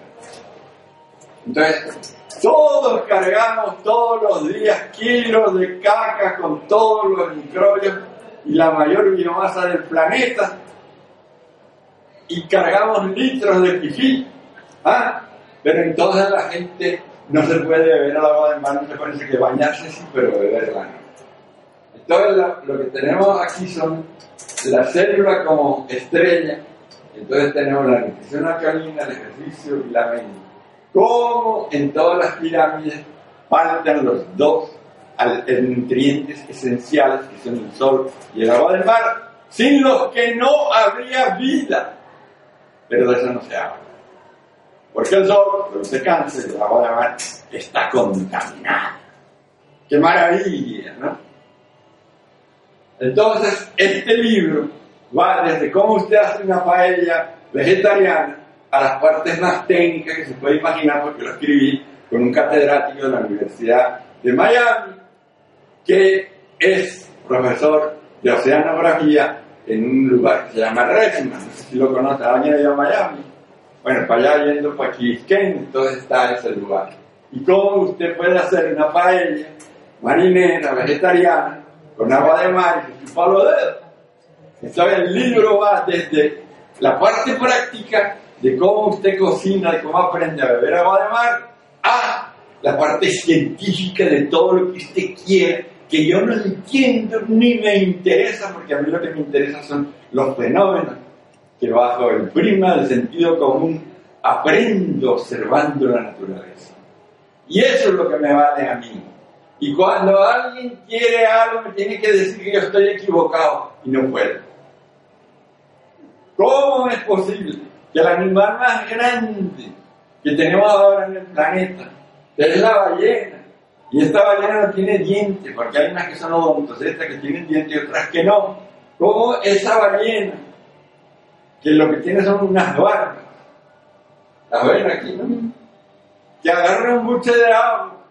Entonces, todos cargamos todos los días kilos de caca con todos los microbios y la mayor biomasa del planeta y cargamos litros de pipí ¿Ah? Pero entonces la gente no se puede beber el agua del mar, no se parece que bañarse sí, pero beberla no. Entonces lo que tenemos aquí son la célula como estrella, entonces tenemos la nutrición alcalina, el ejercicio y la mente. Cómo en todas las pirámides faltan los dos nutrientes esenciales que son el sol y el agua del mar, sin los que no habría vida. Pero de eso no se habla. Porque el sol no se cansa el agua del mar está contaminada. ¡Qué maravilla! ¿no? Entonces, este libro va desde cómo usted hace una paella vegetariana a las partes más técnicas que se puede imaginar, porque lo escribí con un catedrático de la Universidad de Miami, que es profesor de oceanografía en un lugar que se llama Redmond, no sé si lo conoce, ha venido a Miami. Bueno, para allá yendo para Quisquén, entonces está ese lugar. Y cómo usted puede hacer una paella marinera, vegetariana, con agua de mar y chupa los dedos. Entonces el libro va desde la parte práctica de cómo usted cocina, de cómo aprende a beber agua de mar, a la parte científica de todo lo que usted quiere, que yo no entiendo ni me interesa, porque a mí lo que me interesa son los fenómenos que bajo el prima del sentido común aprendo observando la naturaleza. Y eso es lo que me vale a mí. Y cuando alguien quiere algo, me tiene que decir que yo estoy equivocado y no puedo. ¿Cómo es posible el animal más grande que tenemos ahora en el planeta, que es la ballena, y esta ballena no tiene dientes, porque hay unas que son odontos, estas que tienen dientes y otras que no, ¿cómo esa ballena, que lo que tiene son unas barbas, la ven aquí, ¿no? Que agarra un buche de agua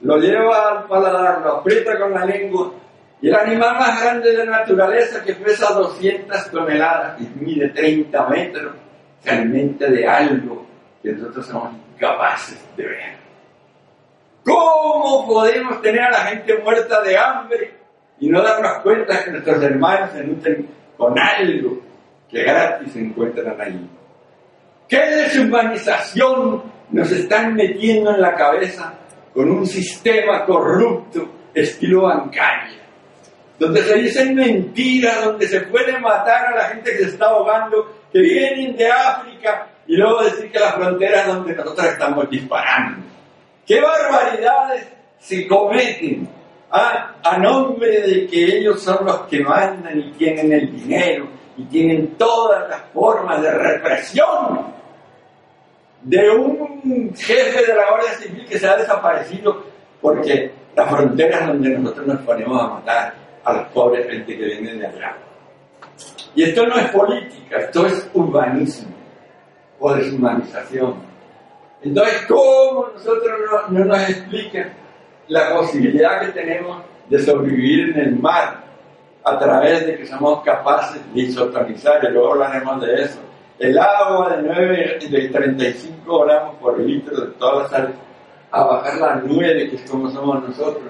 lo lleva al paladar, lo aprieta con la lengua. Y el animal más grande de la naturaleza, que pesa 200 toneladas y mide 30 metros, se alimenta de algo que nosotros somos incapaces de ver. ¿Cómo podemos tener a la gente muerta de hambre y no darnos cuenta que nuestros hermanos se nutren con algo que gratis se encuentran ahí? ¿Qué deshumanización nos están metiendo en la cabeza con un sistema corrupto estilo bancaria, donde se dicen mentiras, donde se puede matar a la gente que se está ahogando, que vienen de África y luego decir que las fronteras donde nosotros estamos disparando. ¿Qué barbaridades se cometen a, a nombre de que ellos son los que mandan y tienen el dinero y tienen todas las formas de represión de un jefe de la Guardia Civil que se ha desaparecido porque las fronteras donde nosotros nos ponemos a matar a los pobres gente que vienen de allá. Y esto no es política, esto es urbanismo o deshumanización. Entonces, ¿cómo nosotros no, nos explican la posibilidad que tenemos de sobrevivir en el mar a través de que somos capaces de isotonizar? Y luego hablaremos de eso el agua de, 9, de 35 gramos por litro de todas las sales a bajar la 9, que es como somos nosotros,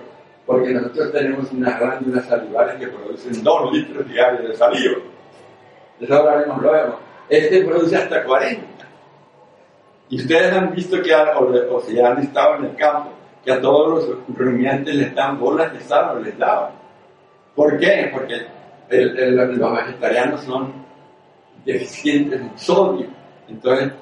porque nosotros tenemos unas glándulas salivales que producen 2 litros diarios de saliva. De eso hablaremos luego. Este produce hasta 40. Y ustedes han visto que, o, si han estado en el campo, que a todos los rumiantes les dan bolas de sal o les daban. ¿Por qué? Porque los vegetarianos son deficientes en sodio. Entonces,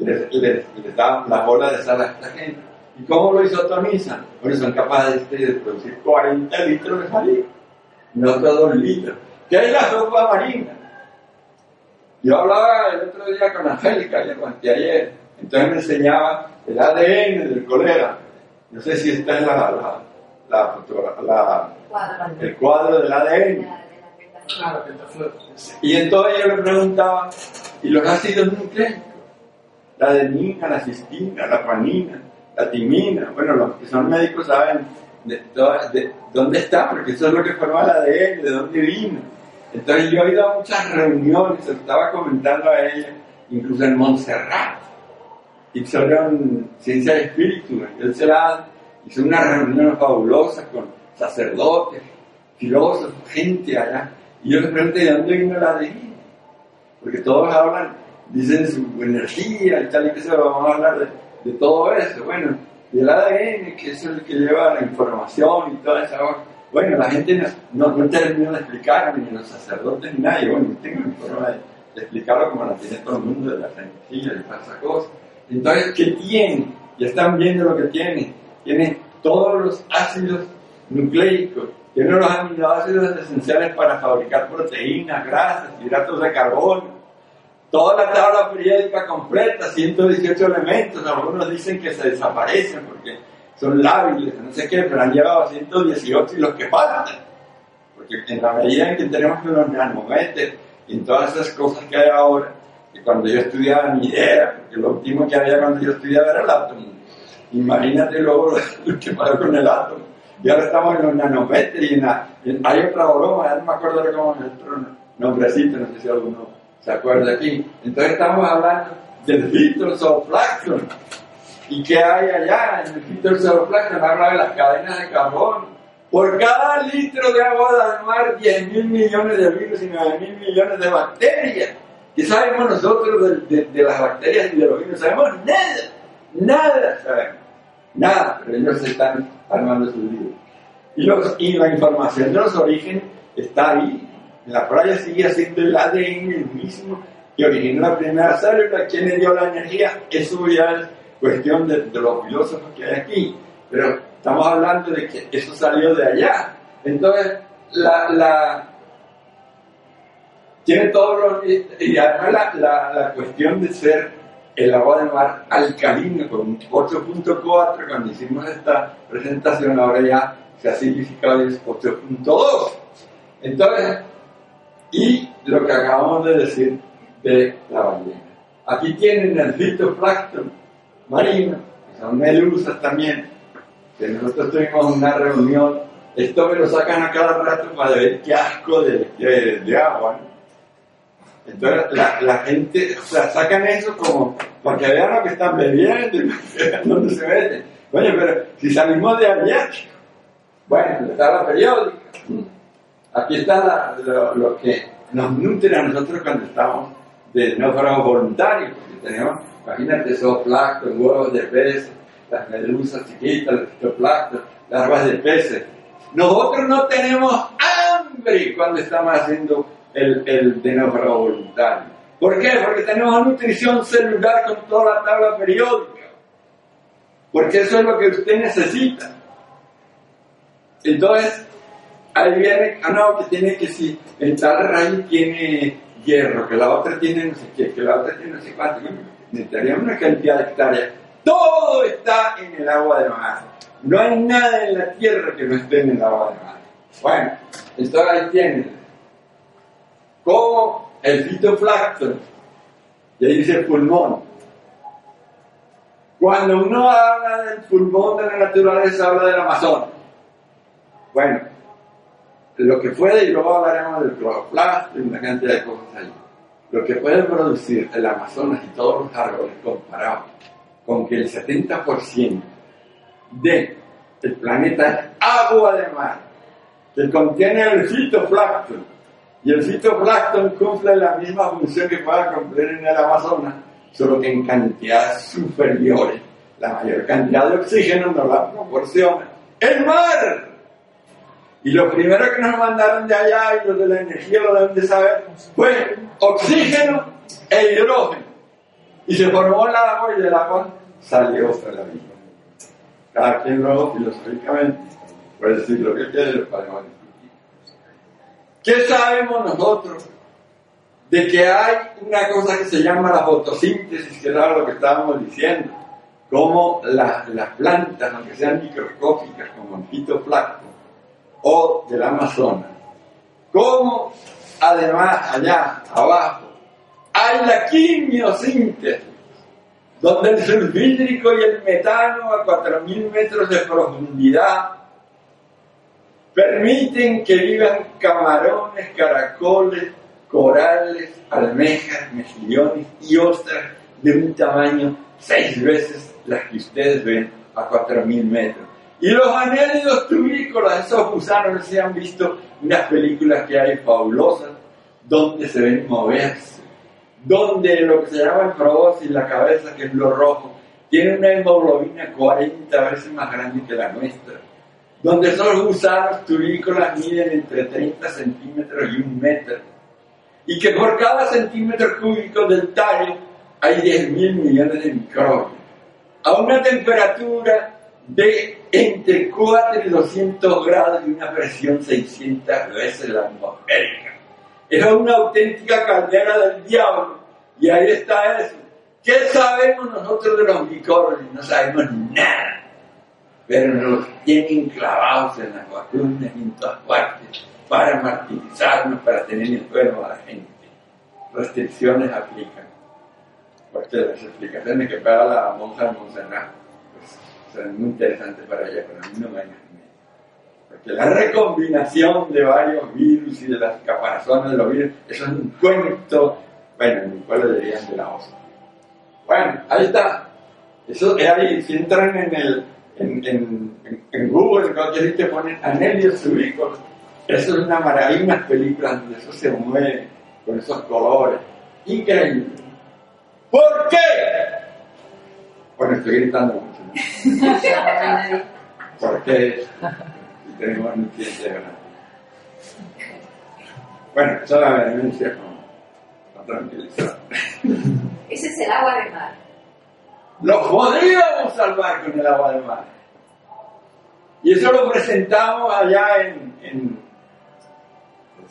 les, les, les daban la bola de sal a esta gente. ¿Y cómo lo isotonizan? Bueno, son capaces de, producir 40 litros de saliva, no todos litros. ¿Qué es la sopa marina? Yo hablaba el otro día con Angélica, le conté ayer, entonces me enseñaba el ADN del colera. No sé si está en la, la, la, la el cuadro del ADN. Y entonces yo le preguntaba, ¿y los ácidos nucleicos? La adenina, la cistina, la panina, la timina. Bueno, los que son médicos saben de, dónde está, porque eso es lo que forma el ADN, de dónde vino. Entonces yo he ido a muchas reuniones, se estaba comentando a ella, incluso en Montserrat, y sobre ciencia de espíritu. Él se la hizo una reunión fabulosa con sacerdotes, filósofos, gente allá. Y yo le pregunté, ¿de dónde vino la ADN? Porque todos hablan, dicen su energía y tal y que se vamos a hablar de, todo eso. Bueno, y el ADN, que es el que lleva la información y toda esa. Bueno, la gente no, no, terminó de explicar, ni los sacerdotes, ni nadie. Bueno, tengo mi de, explicarlo como la tiene todo el mundo, de la energía y todas esas cosas. Entonces, ¿qué tiene? Ya están viendo lo que tiene. Tiene todos los ácidos nucleicos, tiene los aminoácidos esenciales para fabricar proteínas, grasas, hidratos de carbono, toda la tabla periódica completa, 118 elementos, algunos dicen que se desaparecen porque son lábiles, no sé qué, pero han llegado a 118 y los que faltan. Porque en la medida en que tenemos que los nanómetros y en todas esas cosas que hay ahora, que cuando yo estudiaba ni idea, porque lo último que había cuando yo estudiaba era el átomo. Imagínate luego lo que pasó con el átomo. Y ahora estamos en los nanómetros y en hay otra broma, ya no me acuerdo cómo es otro nombrecito, no sé si alguno se acuerda aquí. Entonces estamos hablando del fitosoplancton. ¿Y qué hay allá en el fitosoplancton? Habla de las cadenas de carbón. Por cada litro de agua del mar, 10 mil millones de virus y 9 mil millones de bacterias. ¿Qué sabemos nosotros de, las bacterias y de los virus? Sabemos nada, nada sabemos, nada, pero ellos están armando sus libros. Y, y la información de los orígenes está ahí, la playa sigue siendo el ADN el mismo que originó la primera célula. ¿Quién le dio la energía? Eso ya es cuestión de, los filósofos que hay aquí. Pero estamos hablando de que eso salió de allá. Entonces, la, tiene todos los. Y además la, la, cuestión de ser el agua de mar alcalino con 8.4, cuando hicimos esta presentación, ahora ya se ha es 8.2. Entonces, y lo que acabamos de decir de la ballena. Aquí tienen el fitoplancton marino, que son medusas también, que nosotros tuvimos una reunión, esto me lo sacan a cada rato para ver qué asco de, de, agua. Entonces la, la, gente, o sea, sacan eso como para que vean lo que están bebiendo y dónde se meten. Oye, pero si salimos de allá, bueno, está la periódica. Aquí está lo, que nos nutre a nosotros cuando estamos de náufragos voluntarios, porque tenemos, imagínate, zooplancton, huevos de peces, las medusas chiquitas, los fitoplancton, larvas de peces. Nosotros no tenemos hambre cuando estamos haciendo el, el de voluntario. ¿Por qué? Porque tenemos nutrición celular con toda la tabla periódica. Porque eso es lo que usted necesita. Entonces, ahí viene, ah no, que tiene que si el tal raíz tiene hierro, que la otra tiene no sé qué, que la otra tiene no sé cuánto, necesitaríamos una cantidad de hectáreas. Todo está en el agua de mar. No hay nada en la tierra que no esté en el agua de mar. Bueno, esto ahí tiene. Como el fitoplancton, y ahí dice pulmón. Cuando uno habla del pulmón de la naturaleza, habla del Amazonas. Bueno, lo que puede, y luego hablaremos del cloroplasto y una cantidad de cosas ahí, lo que puede producir el Amazonas y todos los árboles comparados con que el 70% del el planeta es agua de mar, que contiene el fitoplancton, y el fitoplancton cumple la misma función que pueda cumplir en el Amazonas, solo que en cantidades superiores. La mayor cantidad de oxígeno nos la proporciona el mar. Y lo primero que nos mandaron de allá y los de la energía lo deben de saber fue oxígeno e hidrógeno. Y se formó el agua y del agua salió la vida. Cada quien luego filosóficamente puede decir lo que quiere, lo podemos discutir. ¿Qué sabemos nosotros de que hay una cosa que se llama la fotosíntesis, que era lo que estábamos diciendo? Como las plantas, aunque sean microscópicas, como el fitoplancton, o del Amazonas. Como además allá abajo hay la quimiosíntesis, donde el sulfídrico y el metano a 4.000 metros de profundidad permiten que vivan camarones, caracoles, corales, almejas, mejillones y ostras de un tamaño seis veces las que ustedes ven a 4.000 metros. Y los anélidos tubícolas, esos gusanos, se han visto unas películas que hay fabulosas, donde se ven moverse, donde lo que se llama el y la cabeza, que es lo rojo, tiene una hemoglobina 40 veces más grande que la nuestra, donde esos gusanos tubícolas miden entre 30 centímetros y un metro, y que por cada centímetro cúbico del tallo hay 10 mil millones de microbios. A una temperatura de entre 4 y 200 grados y una presión 600 veces la atmosférica. Es una auténtica caldera del diablo. Y ahí está eso. ¿Qué sabemos nosotros de los microbios? No sabemos nada. Pero nos tienen clavados en las vacunas y en todas partes para martirizarnos, para tener enfermo a la gente. Restricciones aplican. Porque las explicaciones que para la monja Monserrat son muy interesantes para ella, pero a mí no me han Porque la recombinación de varios virus y de las caparazones de los virus, eso es un cuento, bueno, en mi pueblo dirían de la osa. Bueno, ahí está. Eso es ahí, si entran en el en, en, en Google, cualquier te ponen Anelios Subicos, eso es una maravilla, unas películas donde eso se mueve con esos colores. Increíble. ¿Por qué? Bueno, estoy gritando mucho. ¿Por qué? Tenemos un cliente grande. Bueno, es la vehemencia con tranquilizar. Ese es el agua de mar. Lo podríamos salvar con el agua de mar. Y eso lo presentamos allá en, en,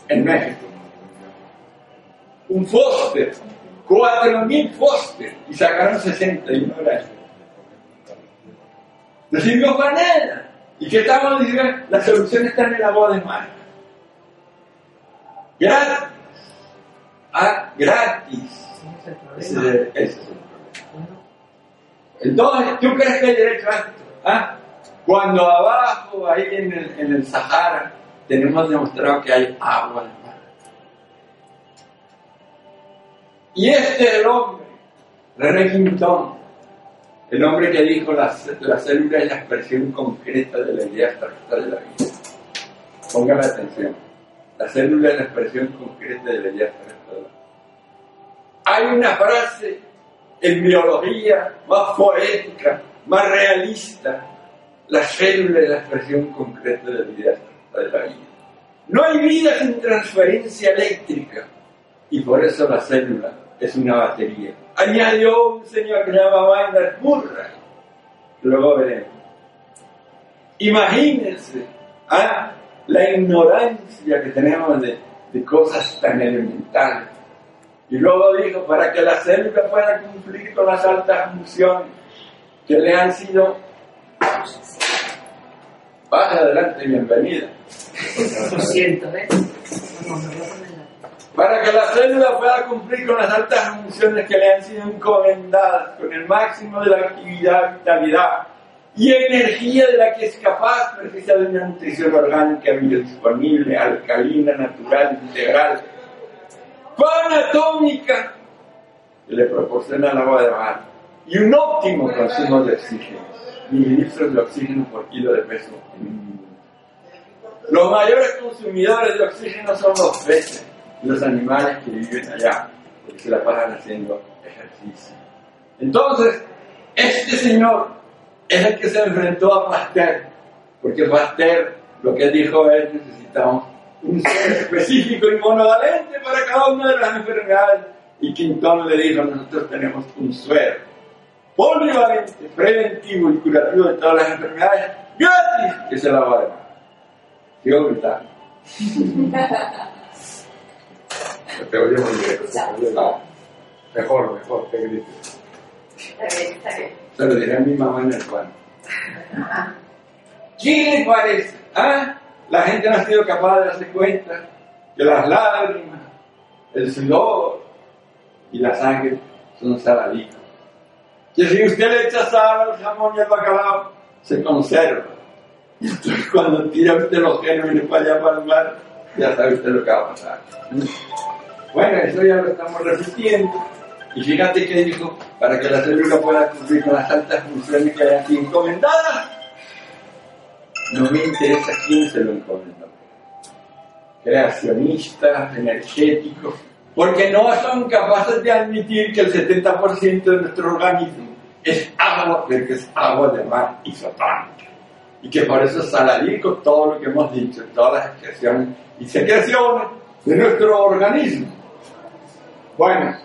en México. Un Foster, 4.000 Foster, y sacaron 61 gracias. Decimos manera. ¿Y qué estamos diciendo? La solución está en el agua de mar. Gratis. Ah, gratis. Ese, es el problema. Entonces, ¿tú crees que hay derecho a? ¿Ah? Cuando abajo, ahí en el, en el Sahara, tenemos demostrado que hay agua el mar. Y este es el hombre, René Quintón, el hombre que dijo la, la célula es la expresión concreta de la idea abstracta de la vida. Pongan atención. La célula es la expresión concreta de la idea abstracta de la vida. Hay una frase en biología más poética, más realista. La célula es la expresión concreta de la idea abstracta de la vida. No hay vida sin transferencia eléctrica y por eso la célula es una batería. Añadió un señor que se llama Weiner Murray. Luego veremos. Imagínense ¿ah? la ignorancia que tenemos de, cosas tan elementales. Y luego dijo, para que la célula pueda cumplir con las altas funciones que le han sido... Baja adelante, bienvenida. Lo siento, ¿eh? Para que la célula pueda cumplir con las altas funciones que le han sido encomendadas, con el máximo de la actividad, vitalidad y energía de la que es capaz, precisa de una nutrición orgánica biodisponible, alcalina, natural, integral, panatómica, que le proporciona el agua de mar y un óptimo consumo de oxígeno, mililitros de oxígeno por kilo de peso. Los mayores consumidores de oxígeno son los peces los animales que viven allá, porque se la pasan haciendo ejercicio. Entonces, este señor es el que se enfrentó a Pasteur, porque Pasteur lo que dijo es necesitamos un ser específico y monovalente para cada una de las enfermedades. Y Quintón le dijo, nosotros tenemos un suero polivalente, preventivo y curativo de todas las enfermedades, gratis, que se la va a dar. Sigo gritando. Te oye muy bien. No. Mejor, mejor, que grites. Está bien, está bien. Se lo diré a mi mamá en el cuarto. ¿Quién le parece? ¿Ah? La gente no ha sido capaz de darse cuenta que las lágrimas, el sudor y la sangre son saladitos. Que si usted le echa sal al jamón y al bacalao, se conserva. Y entonces cuando tira usted los genes y para allá para el mar, ya sabe usted lo que va a pasar. Bueno, eso ya lo estamos repitiendo. Y fíjate que dijo, para que la célula pueda cumplir con las altas funciones que hay aquí encomendadas, no me interesa quién se lo encomendó. Creacionistas, energéticos, porque no son capaces de admitir que el 70% de nuestro organismo es agua, pero es agua de mar isotónica. Y que por eso saladico todo lo que hemos dicho, todas las excreciones y secreciones de nuestro organismo. Bueno,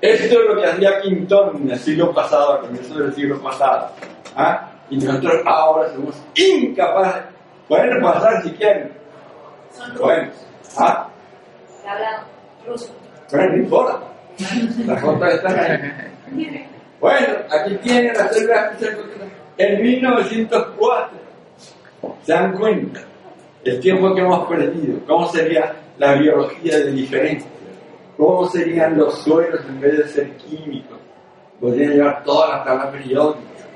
Esto es lo que hacía Quintón en el siglo pasado, a comienzos del siglo pasado. ¿Ah? Y nosotros ahora somos incapaces. Pueden pasar si quieren. Bueno, ¿ah? Habla ruso. Bueno, no importa. Las fotos están ahí. Bueno, aquí tienen las gráficas. En 1904, se dan cuenta el tiempo que hemos perdido, cómo sería la biología de diferencia, cómo serían los suelos en vez de ser químicos, podrían llevar todas las tablas periódicas,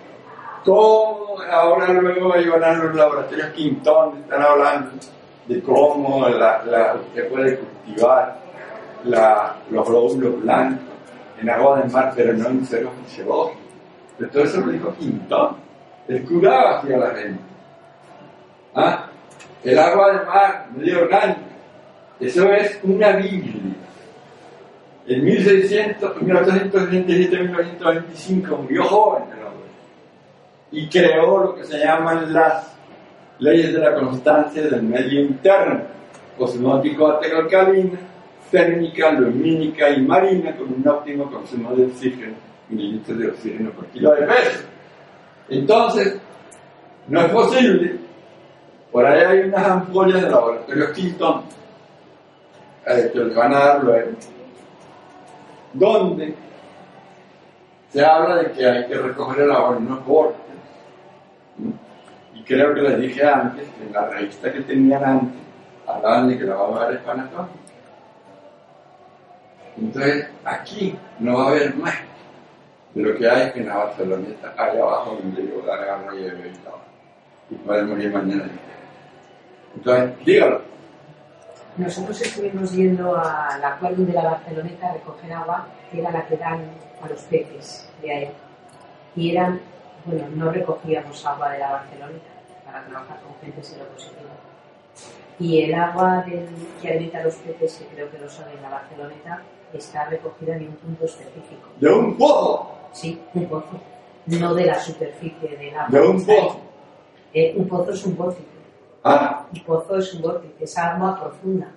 cómo ahora luego a los laboratorios Quintón, están hablando de cómo la, la, usted puede cultivar los glóbulos blancos en agua de mar, pero no en suelo fisiológico. Pero todo eso lo dijo Quintón. Él curaba hacia la gente. ¿Ah? El agua de mar, medio orgánica. Eso es una Biblia. En 1600, 1867, 1925 murió joven el hombre y creó lo que se llaman las leyes de la constancia del medio interno, osmótico alcalina, térmica, lumínica y marina con un óptimo consumo de oxígeno, mililitros de oxígeno por kilo de peso. Entonces, no es posible. Por ahí hay unas ampollas de laboratorio Keystone eh, que les van a dar luego, donde se habla de que hay que recoger el unos bordes. Y creo que les dije antes, en la revista que tenían antes, hablaban de que la agua era espanatónica. Entonces, aquí no va a haber más de lo que hay en la Barceloneta, allá abajo donde yo la agarro y bebé y puede morir mañana. Entonces, dígalo. Nosotros estuvimos yendo al acuario de la Barceloneta a recoger agua, que era la que dan a los peces de ahí. Y eran, bueno, no recogíamos agua de la Barceloneta para trabajar con gente seropositiva. Y el agua del, que alimenta a los peces, que creo que lo saben, la Barceloneta, está recogida en un punto específico. De un pozo. Sí, un pozo. No de la superficie del agua. De un pozo. Eh, un pozo es un vórtice. Ah, Un pozo es un vórtice, es agua profunda.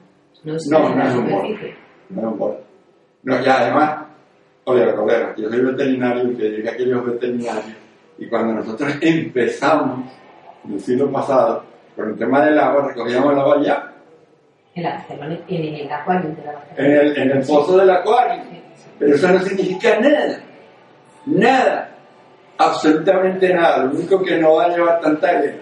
No es No, no es un superficie. no me importa. No, y además, oye, yo soy veterinario y que llegué a aquellos veterinarios, y cuando nosotros empezamos, en el siglo pasado, con el tema del agua, recogíamos el agua ya, En la en el acuario en el, en el pozo del acuario. Pero eso no significa nada. Nada. Absolutamente nada. Lo único que no va a llevar tanta guerra.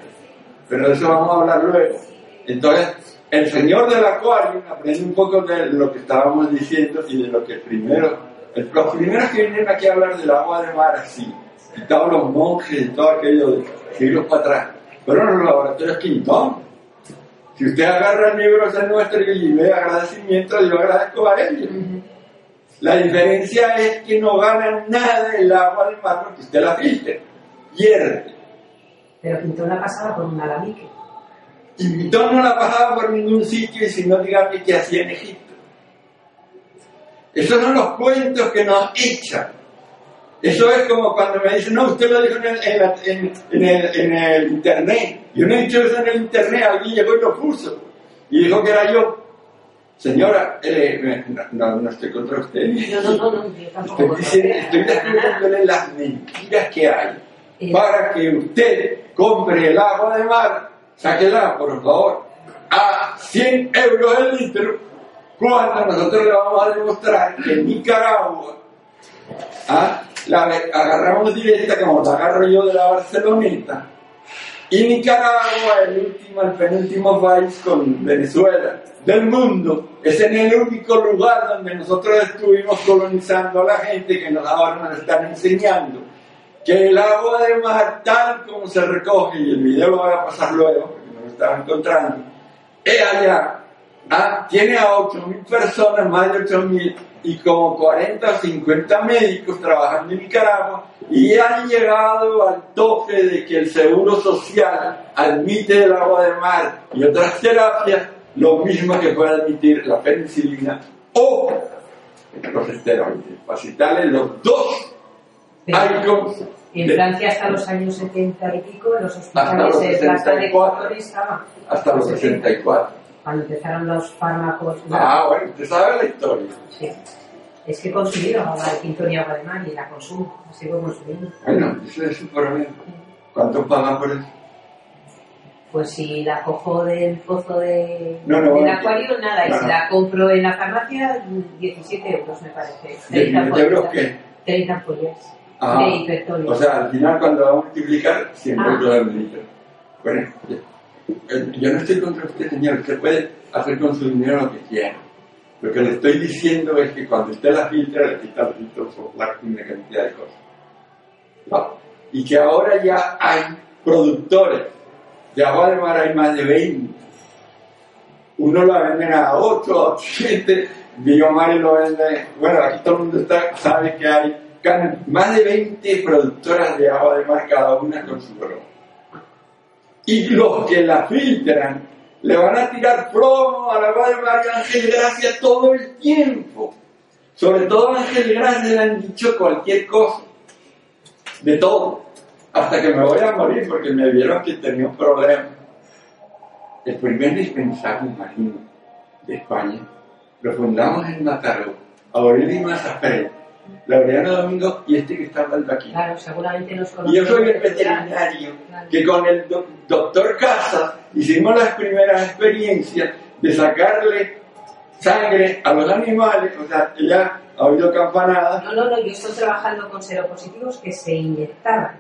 Pero de eso vamos a hablar luego. Entonces, el señor del acuario aprende un poco de lo que estábamos diciendo y de lo que primero, los primeros que vinieron aquí a hablar del agua de mar así, y todos los monjes y todo aquello de siglos para atrás, fueron los laboratorios Quintón. Si usted agarra el libro ese nuestro y lee agradecimiento, yo agradezco a ellos. La diferencia es que no ganan nada el agua del mar porque usted la filtre, pierde. Pero Quintón la pasaba por un alambique. Y Quintón no la pasaba por ningún sitio y si no, dígame qué hacía en Egipto. Esos son los cuentos que nos echan. Eso es como cuando me dicen, no, usted lo dijo en el, en la- en- en el- en el internet. Yo no he dicho eso en el internet, alguien llegó y lo puso. Y dijo que era yo. Señora, eh, me- no, no estoy contra usted. No, no, no, no, tampoco. Estoy, diciendo, estoy descubriéndole las mentiras que hay. Para que usted compre el agua de mar, sáquela, por favor, a 100 euros el litro, cuando nosotros le vamos a demostrar que Nicaragua ah, la agarramos directa como la agarro yo de la Barceloneta, y Nicaragua, el último, el penúltimo país con Venezuela del mundo, es en el único lugar donde nosotros estuvimos colonizando a la gente que nos, ahora nos están enseñando que el agua de mar, tal como se recoge, y el video lo voy a pasar luego, porque no lo estaba encontrando, es allá, ah, tiene a 8.000 personas, más de 8.000, y como 40 o 50 médicos trabajando en Nicaragua, y han llegado al tope de que el Seguro Social admite el agua de mar y otras terapias, lo mismo que puede admitir la penicilina o los esteroides, para los dos Pero en Francia hasta los años 70 y pico, en los Hasta hospitales los de Plaza de 64. Ecuador estaba. hasta los 64. Cuando empezaron los fármacos. Ah, bueno, usted sabe la historia. Sí. Es que he consumido agua de Quintón y agua de mar y la consumo, la sigo consumiendo. Bueno, eso es un problema. ¿Cuánto pagan por eso? Pues si la cojo del pozo de, No, no, del acuario, nada. Y si la compro en la farmacia, 17 euros me parece. 30 ¿17 euros qué? 30 ampollas Ah. O sea, al final cuando va a multiplicar, siempre Ah. un litro. Bueno, eh, yo no estoy contra usted, señor. Usted puede hacer con su dinero lo que quiera. Lo que le estoy diciendo es que cuando usted la filtra, le quita el filtro solar y una cantidad de cosas. No. Y que ahora ya hay productores de agua de mar, hay más de 20. Uno la venden a 8, a 7, Biomar lo vende. Bueno, aquí todo el mundo está, sabe que hay más de 20 productoras de agua de mar, cada una con su broma. Y los que la filtran le van a tirar plomo al agua de mar y Ángel Gracia todo el tiempo. Sobre todo Ángel Gracia le han dicho cualquier cosa. De todo. Hasta que me voy a morir porque me vieron que tenía un problema. El primer dispensario marino de España lo fundamos en Mataró, Aurelio Mazafré, Laureano Domingo y este que está hablando aquí. Claro, seguramente nos Y yo soy el veterinario Claro. que con el do- doctor Casas hicimos las primeras experiencias de sacarle sangre a los animales, o sea, ella ha oído campanadas. No, no, no, yo estoy trabajando con seropositivos que se inyectaban.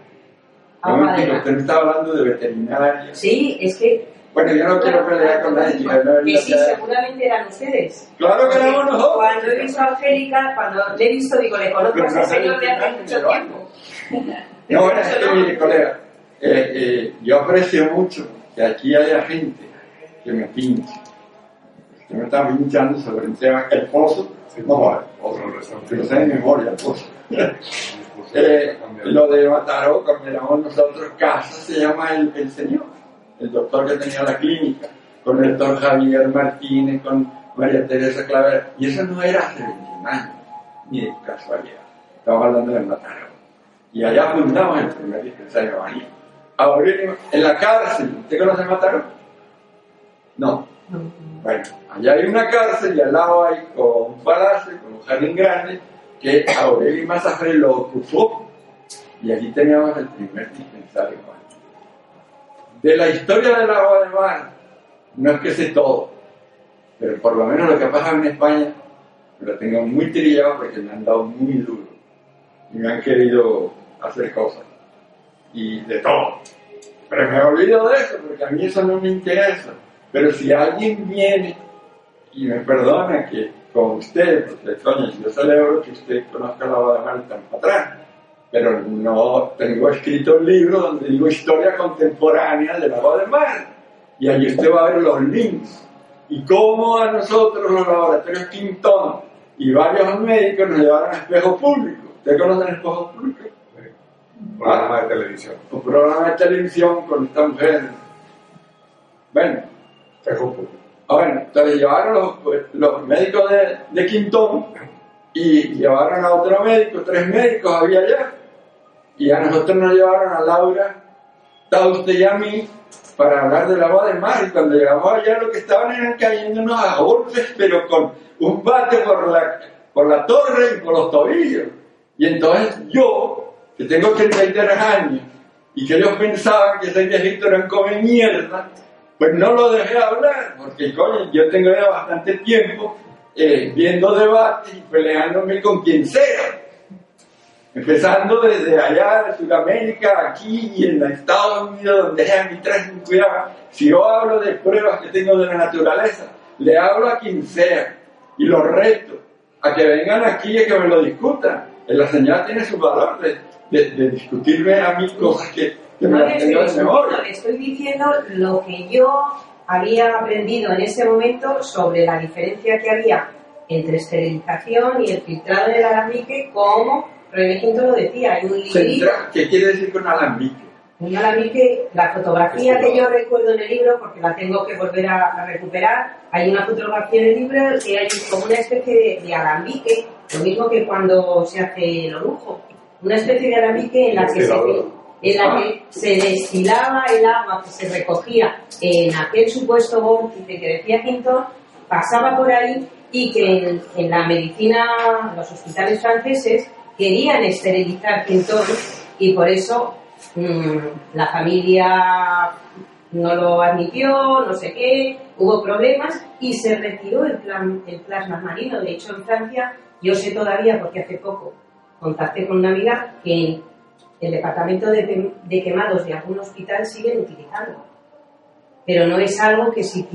No, mentira, mar. usted no está hablando de veterinaria. Sí, es que. Bueno, yo no quiero pelear con nadie. no, Que no, sí, seguramente eran ustedes. Claro que éramos nosotros. Cuando he visto a Angélica, cuando le he visto, digo, le conozco a Pero ese no señor de hace mucho tiempo. No, bueno, es que mire, colega, eh, eh, yo aprecio mucho que aquí haya gente que me pinche. Que me está pinchando sobre el tema. El pozo, no vale, pozo, lo sé de memoria, el pozo. Eh, lo de Mataró, cuando éramos nosotros casa, se llama el, el señor, el doctor que tenía la clínica, con el doctor Javier Martínez, con María Teresa Claver, y eso no era hace 21 años, ni de casualidad. Estamos hablando de Mataró. Y allá fundamos el primer dispensario. Aurelio, en la cárcel, ¿usted conoce Mataró? No. No, Bueno, allá hay una cárcel y al lado hay un palacio, con un jardín grande, que Aurelio Mazafre lo ocupó. Y allí teníamos el primer dispensario. De la historia del agua de mar, no es que sé todo, pero por lo menos lo que pasa en España, lo tengo muy trillado porque me han dado muy duro. Y me han querido hacer cosas. Y de todo. Pero me olvido de eso porque a mí eso no me interesa. Pero si alguien viene y me perdona que con usted, porque yo celebro que usted conozca la agua de mar tan para atrás, pero no tengo escrito un libro donde digo historia contemporánea del agua de mar. Y allí usted va a ver los links y cómo a nosotros los laboratorios Quintón y varios médicos nos llevaron a espejos públicos. ¿Usted conoce el espejo público? Programa de televisión. Un programa de televisión con esta mujer. Bueno, Espejo público. Ah, Bueno, entonces llevaron los, los médicos de, de Quintón y llevaron a otro médico, tres médicos había allá. Y a nosotros nos llevaron a Laura, Tauste y a mí para hablar del agua del mar. Y cuando llegamos allá lo que estaban eran cayéndonos a golpes, pero con un bate por la, por la torre y por los tobillos. Y entonces yo, que tengo 33 años, y que ellos pensaban que ese viejito era un come mierda, pues no lo dejé hablar, porque coño, yo tengo ya bastante tiempo eh, viendo debates y peleándome con quien sea. Empezando desde allá de Sudamérica, aquí y en Estados Unidos, donde es a mí traen cuidado. Si yo hablo de pruebas que tengo de la naturaleza, le hablo a quien sea y los reto a que vengan aquí y que me lo discutan. La señal tiene su valor de, de- de discutirme a mí cosas que, que me No las tengo estoy de memoria. estoy diciendo lo que yo había aprendido en ese momento sobre la diferencia que había entre esterilización y el filtrado del alambique, como René Quinto lo decía, hay un Centra- ¿Qué quiere decir con alambique? un alambique, la fotografía que yo recuerdo en el libro, porque la tengo que volver a, a recuperar, hay una fotografía en el libro que hay como una especie de, de alambique, lo mismo que cuando se hace el orujo, una especie de alambique en la que se, en la que se destilaba el agua que se recogía en aquel supuesto vórtice que decía Quintón, pasaba por ahí y que en, en la medicina, los hospitales franceses, querían esterilizar Quintón y por eso mm, la familia no lo admitió, no sé qué, hubo problemas y se retiró el, plan- el plasma marino. De hecho, en Francia, yo sé todavía, porque hace poco contacté con una amiga, que el departamento de, de quemados de algún hospital siguen utilizando. Pero no es algo que, se,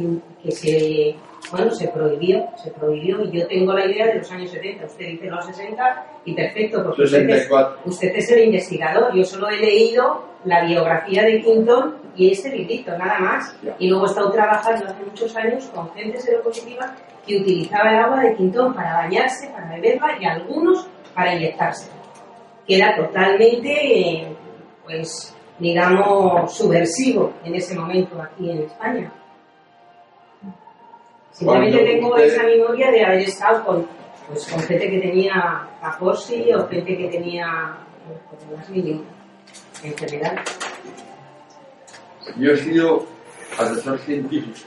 que se, bueno, se prohibió, se prohibió y yo tengo la idea de los años 70, usted dice los 60 y perfecto, porque usted es, 64. usted es el investigador, yo solo he leído la biografía de Quintón y este librito, nada más. Y luego he estado trabajando hace muchos años con gente seropositiva que utilizaba el agua de Quintón para bañarse, para beberla y algunos para inyectarse. Que era totalmente, eh, pues, digamos, subversivo en ese momento aquí en España. Simplemente tengo usted- esa memoria de haber estado con, pues, con gente que tenía caposi o gente que tenía pues, las mil enfermedades. Yo he sido asesor científico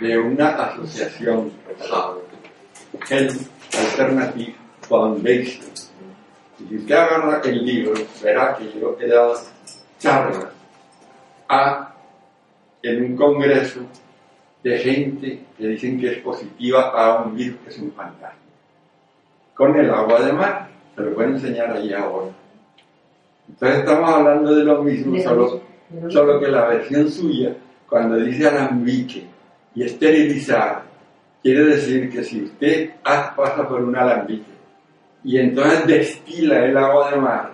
de una asociación Health Alternative Foundation. Si usted agarra el libro, verá que yo he dado charlas a, en un congreso de gente que dicen que es positiva a un virus que es un fantasma. Con el agua de mar, se lo puedo enseñar ahí ahora. Entonces estamos hablando de lo mismo, solo, solo que la versión suya, cuando dice alambique y esterilizar, quiere decir que si usted pasa por un alambique y entonces destila el agua de mar,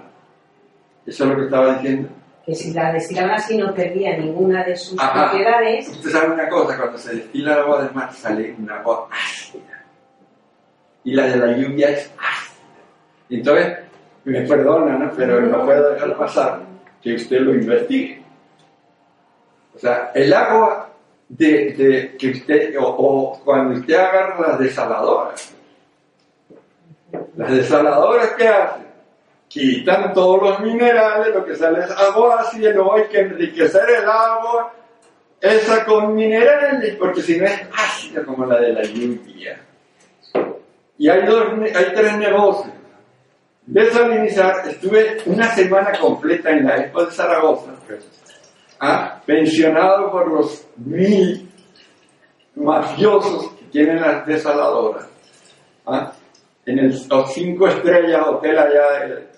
eso es lo que estaba diciendo. Que si la destilaban así no perdía ninguna de sus Ajá. propiedades, Usted sabe una cosa, cuando se destila el agua de mar sale un agua ácida. Y la de la lluvia es ácida. Entonces, me perdona, ¿no? Pero no puedo dejar pasar que usted lo investigue. O sea, el agua de, de que usted, o, o cuando usted agarra las desaladoras, las desaladoras que hacen, quitan todos los minerales, lo que sale es agua ácida, luego hay que enriquecer el agua esa con minerales, porque si no es ácida como la de la lluvia. Y hay, dos, hay tres negocios. Desalinizar, estuve una semana completa en la Expo de Zaragoza, ah, pensionado por los mil mafiosos que tienen las desaladoras, ah, en el los cinco estrellas hotel allá de,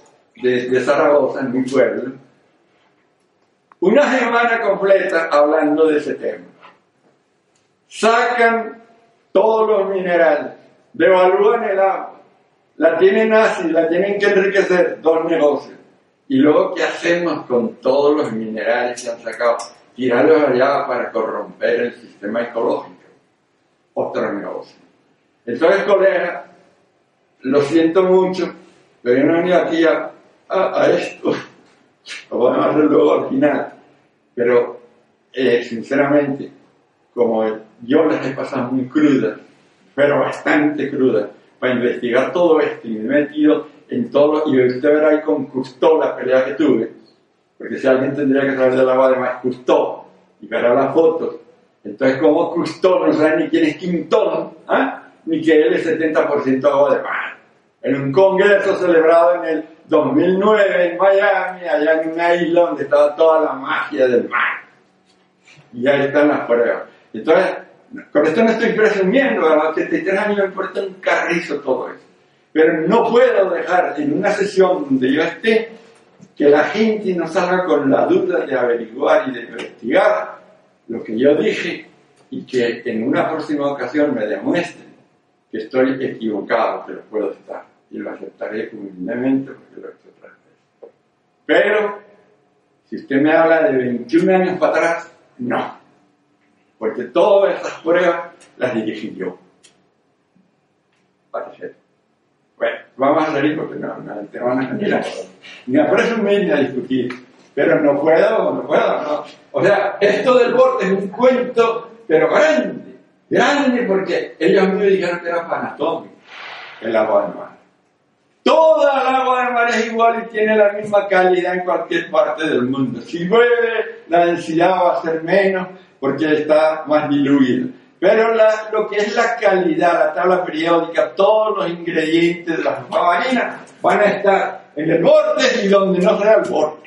de- de Zaragoza, en mi pueblo, una semana completa hablando de ese tema. Sacan todos los minerales, devalúan el agua, la tienen así, la tienen que enriquecer, dos negocios. Y luego, ¿qué hacemos con todos los minerales que han sacado? Tirarlos allá para corromper el sistema ecológico. Otro negocio. Entonces, colega, lo siento mucho, pero yo no venido aquí a, a- a esto. Lo podemos hacer luego al final. Pero, eh, sinceramente, como yo las he pasado muy crudas, pero bastante crudas, para investigar todo esto y me he metido en todo, y usted verá ahí con Custó la pelea que tuve, porque si alguien tendría que saber del agua de mar, Custó, y verá las fotos. Entonces, como Custó no sabe ni quién es Quintón, ¿ah? ni que él es 70% agua de mar. En un congreso celebrado en el 2009 en Miami, allá en una isla donde estaba toda la magia del mar. Y ahí están las pruebas. Entonces, con esto no estoy presumiendo, a los 83 años me importa un carrizo todo eso. Pero no puedo dejar en una sesión donde yo esté que la gente no salga con la duda de averiguar y de investigar lo que yo dije y que en una próxima ocasión me demuestren que estoy equivocado, que lo puedo estar. Y lo aceptaré humildemente porque lo he hecho otras veces. Pero, si usted me habla de 21 años para atrás, no. Porque todas esas pruebas las dirigí yo. Parece. Bueno, vamos a salir porque no, no te van a. Ni a presumir ni a discutir. Pero no puedo, no puedo, no. O sea, esto del borde es un cuento, pero grande. Grande porque ellos me dijeron que era panatómico el agua del mar. Toda el agua del mar es igual y tiene la misma calidad en cualquier parte del mundo. Si llueve, la densidad va a ser menos porque está más diluida. Pero lo que es la calidad, la tabla periódica, todos los ingredientes de la sopa marina van a estar en el vórtice y donde no sea el vórtice.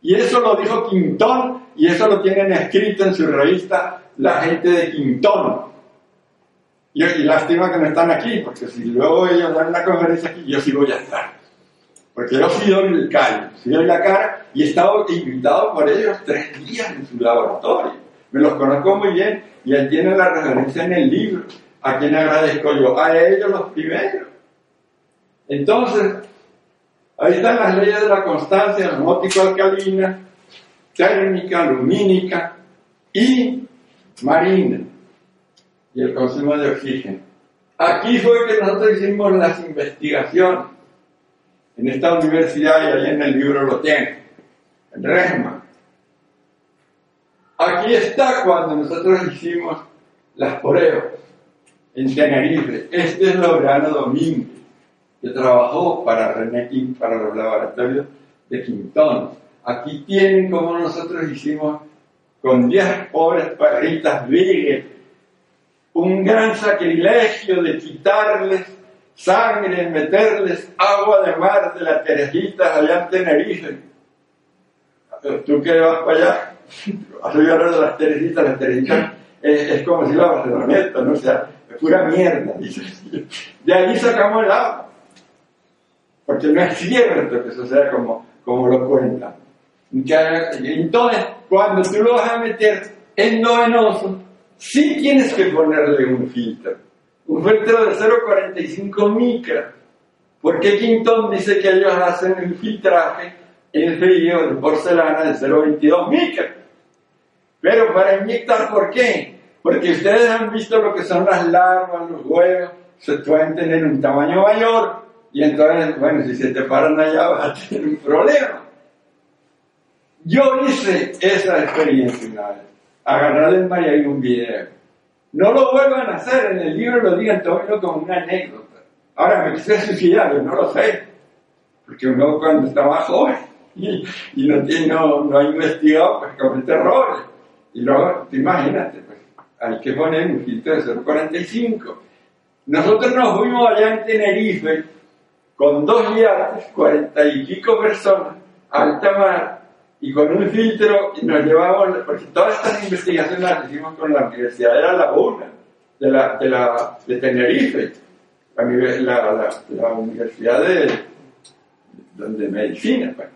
Y eso lo dijo Quintón y eso lo tienen escrito en su revista la gente de Quintón. Y, y lástima que no están aquí, porque si luego ellos dan una conferencia aquí, yo sí voy a estar. Porque yo sí doy el callo, sí doy la cara y he estado invitado por ellos tres días en su laboratorio. Me los conozco muy bien y ahí tienen la referencia en el libro. A quien agradezco yo, a ellos los primeros. Entonces, ahí están las leyes de la constancia, osmótico-alcalina, térmica, lumínica y marina y el consumo de oxígeno. Aquí fue que nosotros hicimos las investigaciones en esta universidad y ahí en el libro lo tienen, en Resma. Aquí está cuando nosotros hicimos las pruebas en Tenerife. Este es Laureano Domínguez, que trabajó para René King, para los laboratorios de Quintón. Aquí tienen como nosotros hicimos con 10 pobres perritas virgen un gran sacrilegio de quitarles sangre, meterles agua de mar de las Terejitas allá en Tenerife. Tú que vas para allá, has oído hablar de las Terejitas, las Terejitas es, es como si la Barceloneta, ¿no? O sea, es pura mierda, dice. De ahí sacamos el agua. Porque no es cierto que eso sea como, como lo cuentan. Entonces, cuando tú lo vas a meter endovenoso, sí tienes que ponerle un filtro. Un filtro de 0,45 micras. Porque Quintón dice que ellos hacen el filtraje en frío de porcelana de 0,22 micras. Pero para inyectar, ¿por qué? Porque ustedes han visto lo que son las larvas, los huevos, se pueden tener un tamaño mayor y entonces, bueno, si se te paran allá vas a tener un problema. Yo hice esa experiencia una vez, agarrar el mar y hay un video. No lo vuelvan a hacer, en el libro lo digan, tómenlo como una anécdota. Ahora, me quise suicidar, yo no lo sé, porque uno cuando más joven y, no, tiene- no, no ha investigado, pues comete errores. Y luego, te imagínate, pues, hay que poner un filtro de 0,45. Nosotros nos fuimos allá en Tenerife con dos yates, cuarenta y pico personas, alta mar, y con un filtro, y nos llevamos, porque todas estas investigaciones las hicimos con la Universidad de La Laguna, de, la, de, la, de Tenerife, la, la- la Universidad de, de Medicina, pues,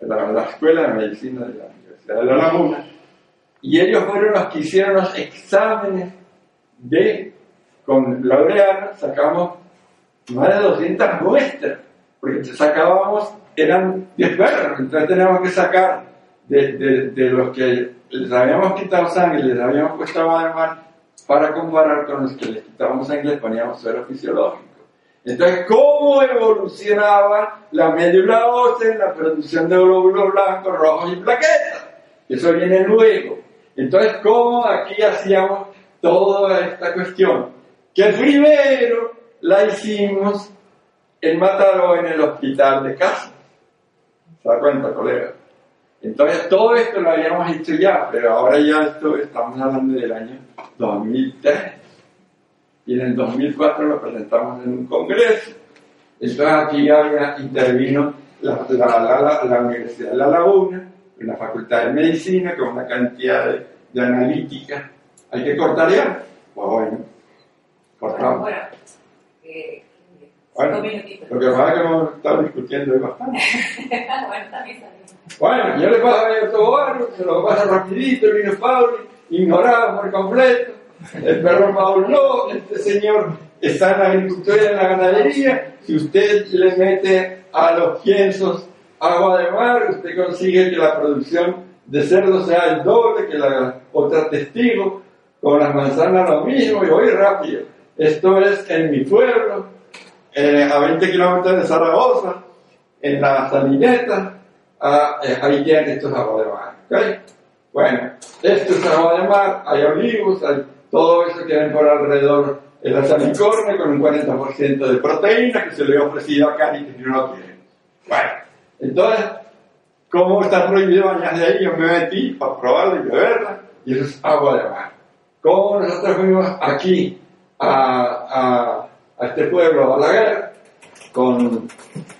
la, la Escuela de Medicina de la Universidad de La Laguna, y ellos fueron los que hicieron los exámenes de, con Laureano, sacamos más de 200 muestras, porque sacábamos, eran 10 perros, entonces teníamos que sacar de, de, de los que les habíamos quitado sangre, les habíamos puesto agua para comparar con los que les quitábamos sangre, les poníamos suero fisiológico. Entonces, ¿cómo evolucionaba la médula ósea en la producción de glóbulos blancos, rojos y plaquetas? Eso viene luego. Entonces, ¿cómo aquí hacíamos toda esta cuestión? Que primero la hicimos en Mataró, en el hospital de casa. ¿Se da cuenta, colega? Entonces, todo esto lo habíamos hecho ya, pero ahora ya esto estamos hablando del año 2003. Y en el 2004 lo presentamos en un congreso. Entonces, aquí había, intervino la, la, la, la- la Universidad de La Laguna, la Facultad de Medicina, con una cantidad de, de analítica. ¿Hay que cortar ya? Pues bueno, cortamos. Bueno, lo que pasa es que hemos estado discutiendo hoy bastante. bueno, yo le paso a todo barrio, se lo pasa rapidito, el vino Pauli, ignorado por completo. El perro Paul no, este señor está en la agricultura y en la ganadería. Si usted le mete a los piensos agua de mar, usted consigue que la producción de cerdo sea el doble que la otra testigo. Con las manzanas lo mismo, y voy rápido. Esto es en mi pueblo, eh, a 20 kilómetros de Zaragoza, en la salineta, ah, eh, ahí tienen estos agua de mar. ¿ok? Bueno, esto es agua de mar, hay olivos, hay todo eso que ven por alrededor de la salicornia con un 40% de proteína que se le ha ofrecido a Cari que no lo quiere. Bueno, entonces, ¿cómo está prohibido bañarse ahí? Yo me metí para probarla y beberla, y eso es agua de mar. cómo nosotros fuimos aquí a, a, a este pueblo, a la guerra, con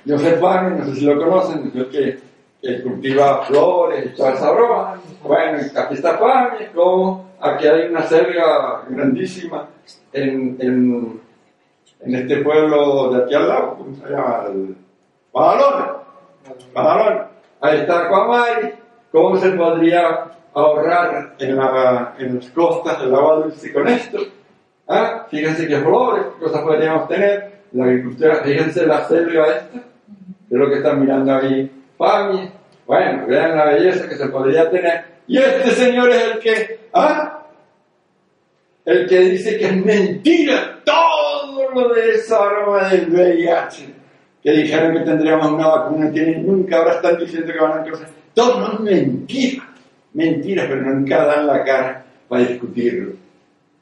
Joseph Barney, no sé si lo conocen, que, cultiva flores y toda esa broma. Bueno, aquí está Pami, como aquí hay una selva grandísima en, en, este pueblo de aquí al lado, ¿cómo se llama? Badalona. Badalona. Ahí está Cuamari, cómo se podría ahorrar en, la, en las costas del agua dulce con esto. ¿Ah? Fíjense qué flores, qué cosas podríamos tener. La agricultura, fíjense la selva esta, que es lo que están mirando ahí. Pami, bueno, vean la belleza que se podría tener. Y este señor es el que, ¿ah? El que dice que es mentira todo lo de esa broma del VIH. Que dijeron que tendríamos una vacuna, tienen, nunca ahora están diciendo que van a cosas. Todo no es mentira. Mentira, pero nunca dan la cara para discutirlo.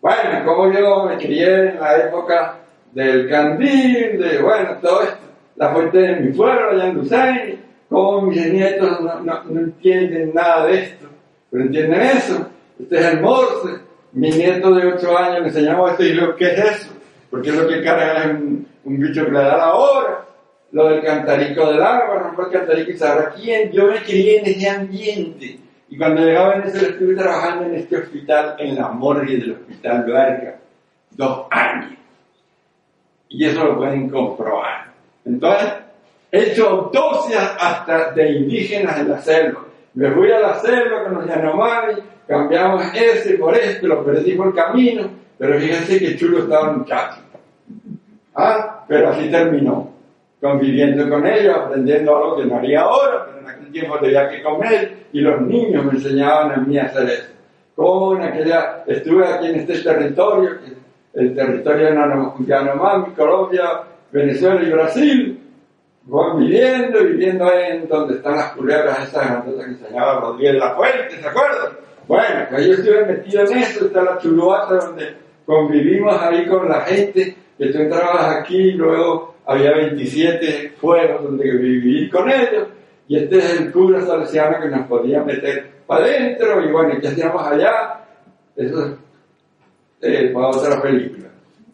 Bueno, como yo me crié en la época del candil, de, bueno, todo esto, la fuente de mi pueblo, allá en como mis nietos no, entienden nada de esto, pero entienden eso. Este es el morse. Mi nieto de 8 años me enseñaba esto y yo, ¿qué es eso? Porque es lo que carga es un, bicho que le da la hora. Lo del cantarico del agua, romper el cantarico y saber quién. Yo me crié en ese ambiente. Y cuando llegaba en ese, estuve trabajando en este hospital, en la morgue del hospital Barca, dos años. Y eso lo pueden comprobar. Entonces, he hecho autopsias hasta de indígenas en la selva. Me fui a la selva con los Yanomami, cambiamos ese por este, lo perdí por camino, pero fíjense que chulo estaba el muchacho. Ah, pero así terminó, conviviendo con ellos, aprendiendo algo que no haría ahora, pero en aquel tiempo tenía que comer y los niños me enseñaban a mí a hacer eso. Como en aquella, estuve aquí en este territorio, el territorio de Yanomami, Colombia, Venezuela y Brasil, viviendo, viviendo ahí en donde están las culebras esas grandotas que enseñaba Rodríguez la Fuente, ¿se acuerdan? Bueno, pues yo estuve metido en eso, está la chuluata donde convivimos ahí con la gente, que tú entrabas aquí y luego había 27 fueros donde viví con ellos, y este es el cura salesiano que nos podía meter para adentro, y bueno, ¿qué hacíamos allá? Eso es eh, para otra película.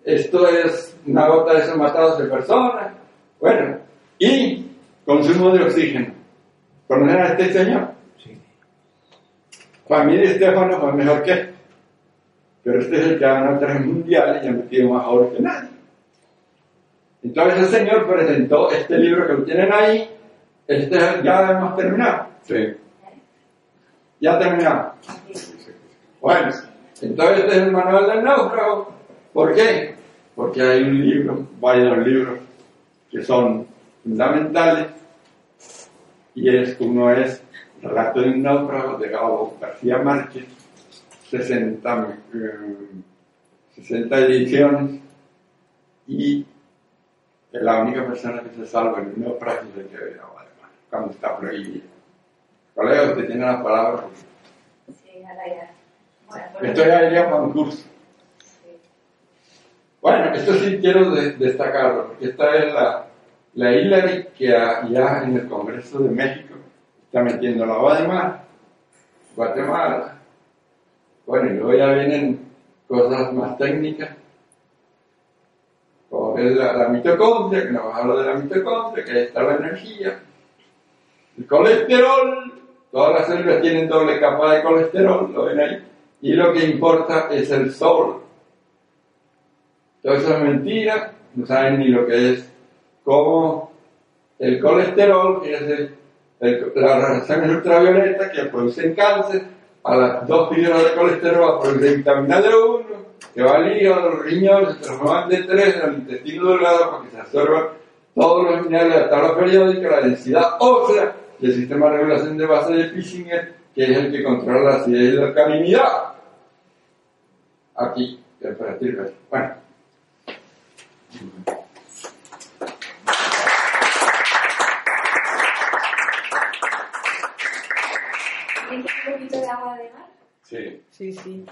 Esto es una gota de esos matados de personas, bueno, y consumo de oxígeno. ¿Conocen a este señor? Sí. Para mí, Estefano fue mejor que este. Pero este es el que ha ganado tres mundiales y ha metido más oro que nadie. Entonces el señor presentó este libro que lo tienen ahí. Este ya hemos terminado. Sí. Ya terminamos. Bueno, entonces este es el manual del náufrago. ¿Por qué? Porque hay un libro, varios libros, que son fundamentales. Y es, uno es Relato de un náufrago de Gabo García Márquez, 60, eh, 60 ediciones. Y es la única persona que se salva en el que agua de mar, cuando está prohibido. Colega, usted tiene la palabra. Sí, a la idea. Bueno, Esto ya iría para un curso. Bueno, esto sí quiero de- destacarlo, porque esta es la, la Hillary que ya en el Congreso de México está metiendo la agua de mar, Guatemala. Bueno, y luego ya vienen cosas más técnicas, como es la, la mitocondria, que nos habla de la mitocondria, que ahí está la energía, el colesterol, todas las células tienen doble capa de colesterol, lo ven ahí, y lo que importa es el sol. Todo eso es mentira, no saben ni lo que es, como el colesterol, que es el, el- las radiaciones ultravioletas que producen cáncer, a las dos fibras de colesterol va a producir vitamina D1, que va al hígado, los riñones, se transforman D3 en el intestino delgado para que se absorban todos los minerales de la tabla periódica, la densidad ósea y el sistema de regulación de base de Fisinger, que es el que controla la acidez y la alcalinidad. Aquí, temperatura. Bueno, ¿Tiene un poquito de agua de mar? sí. Sí, sí.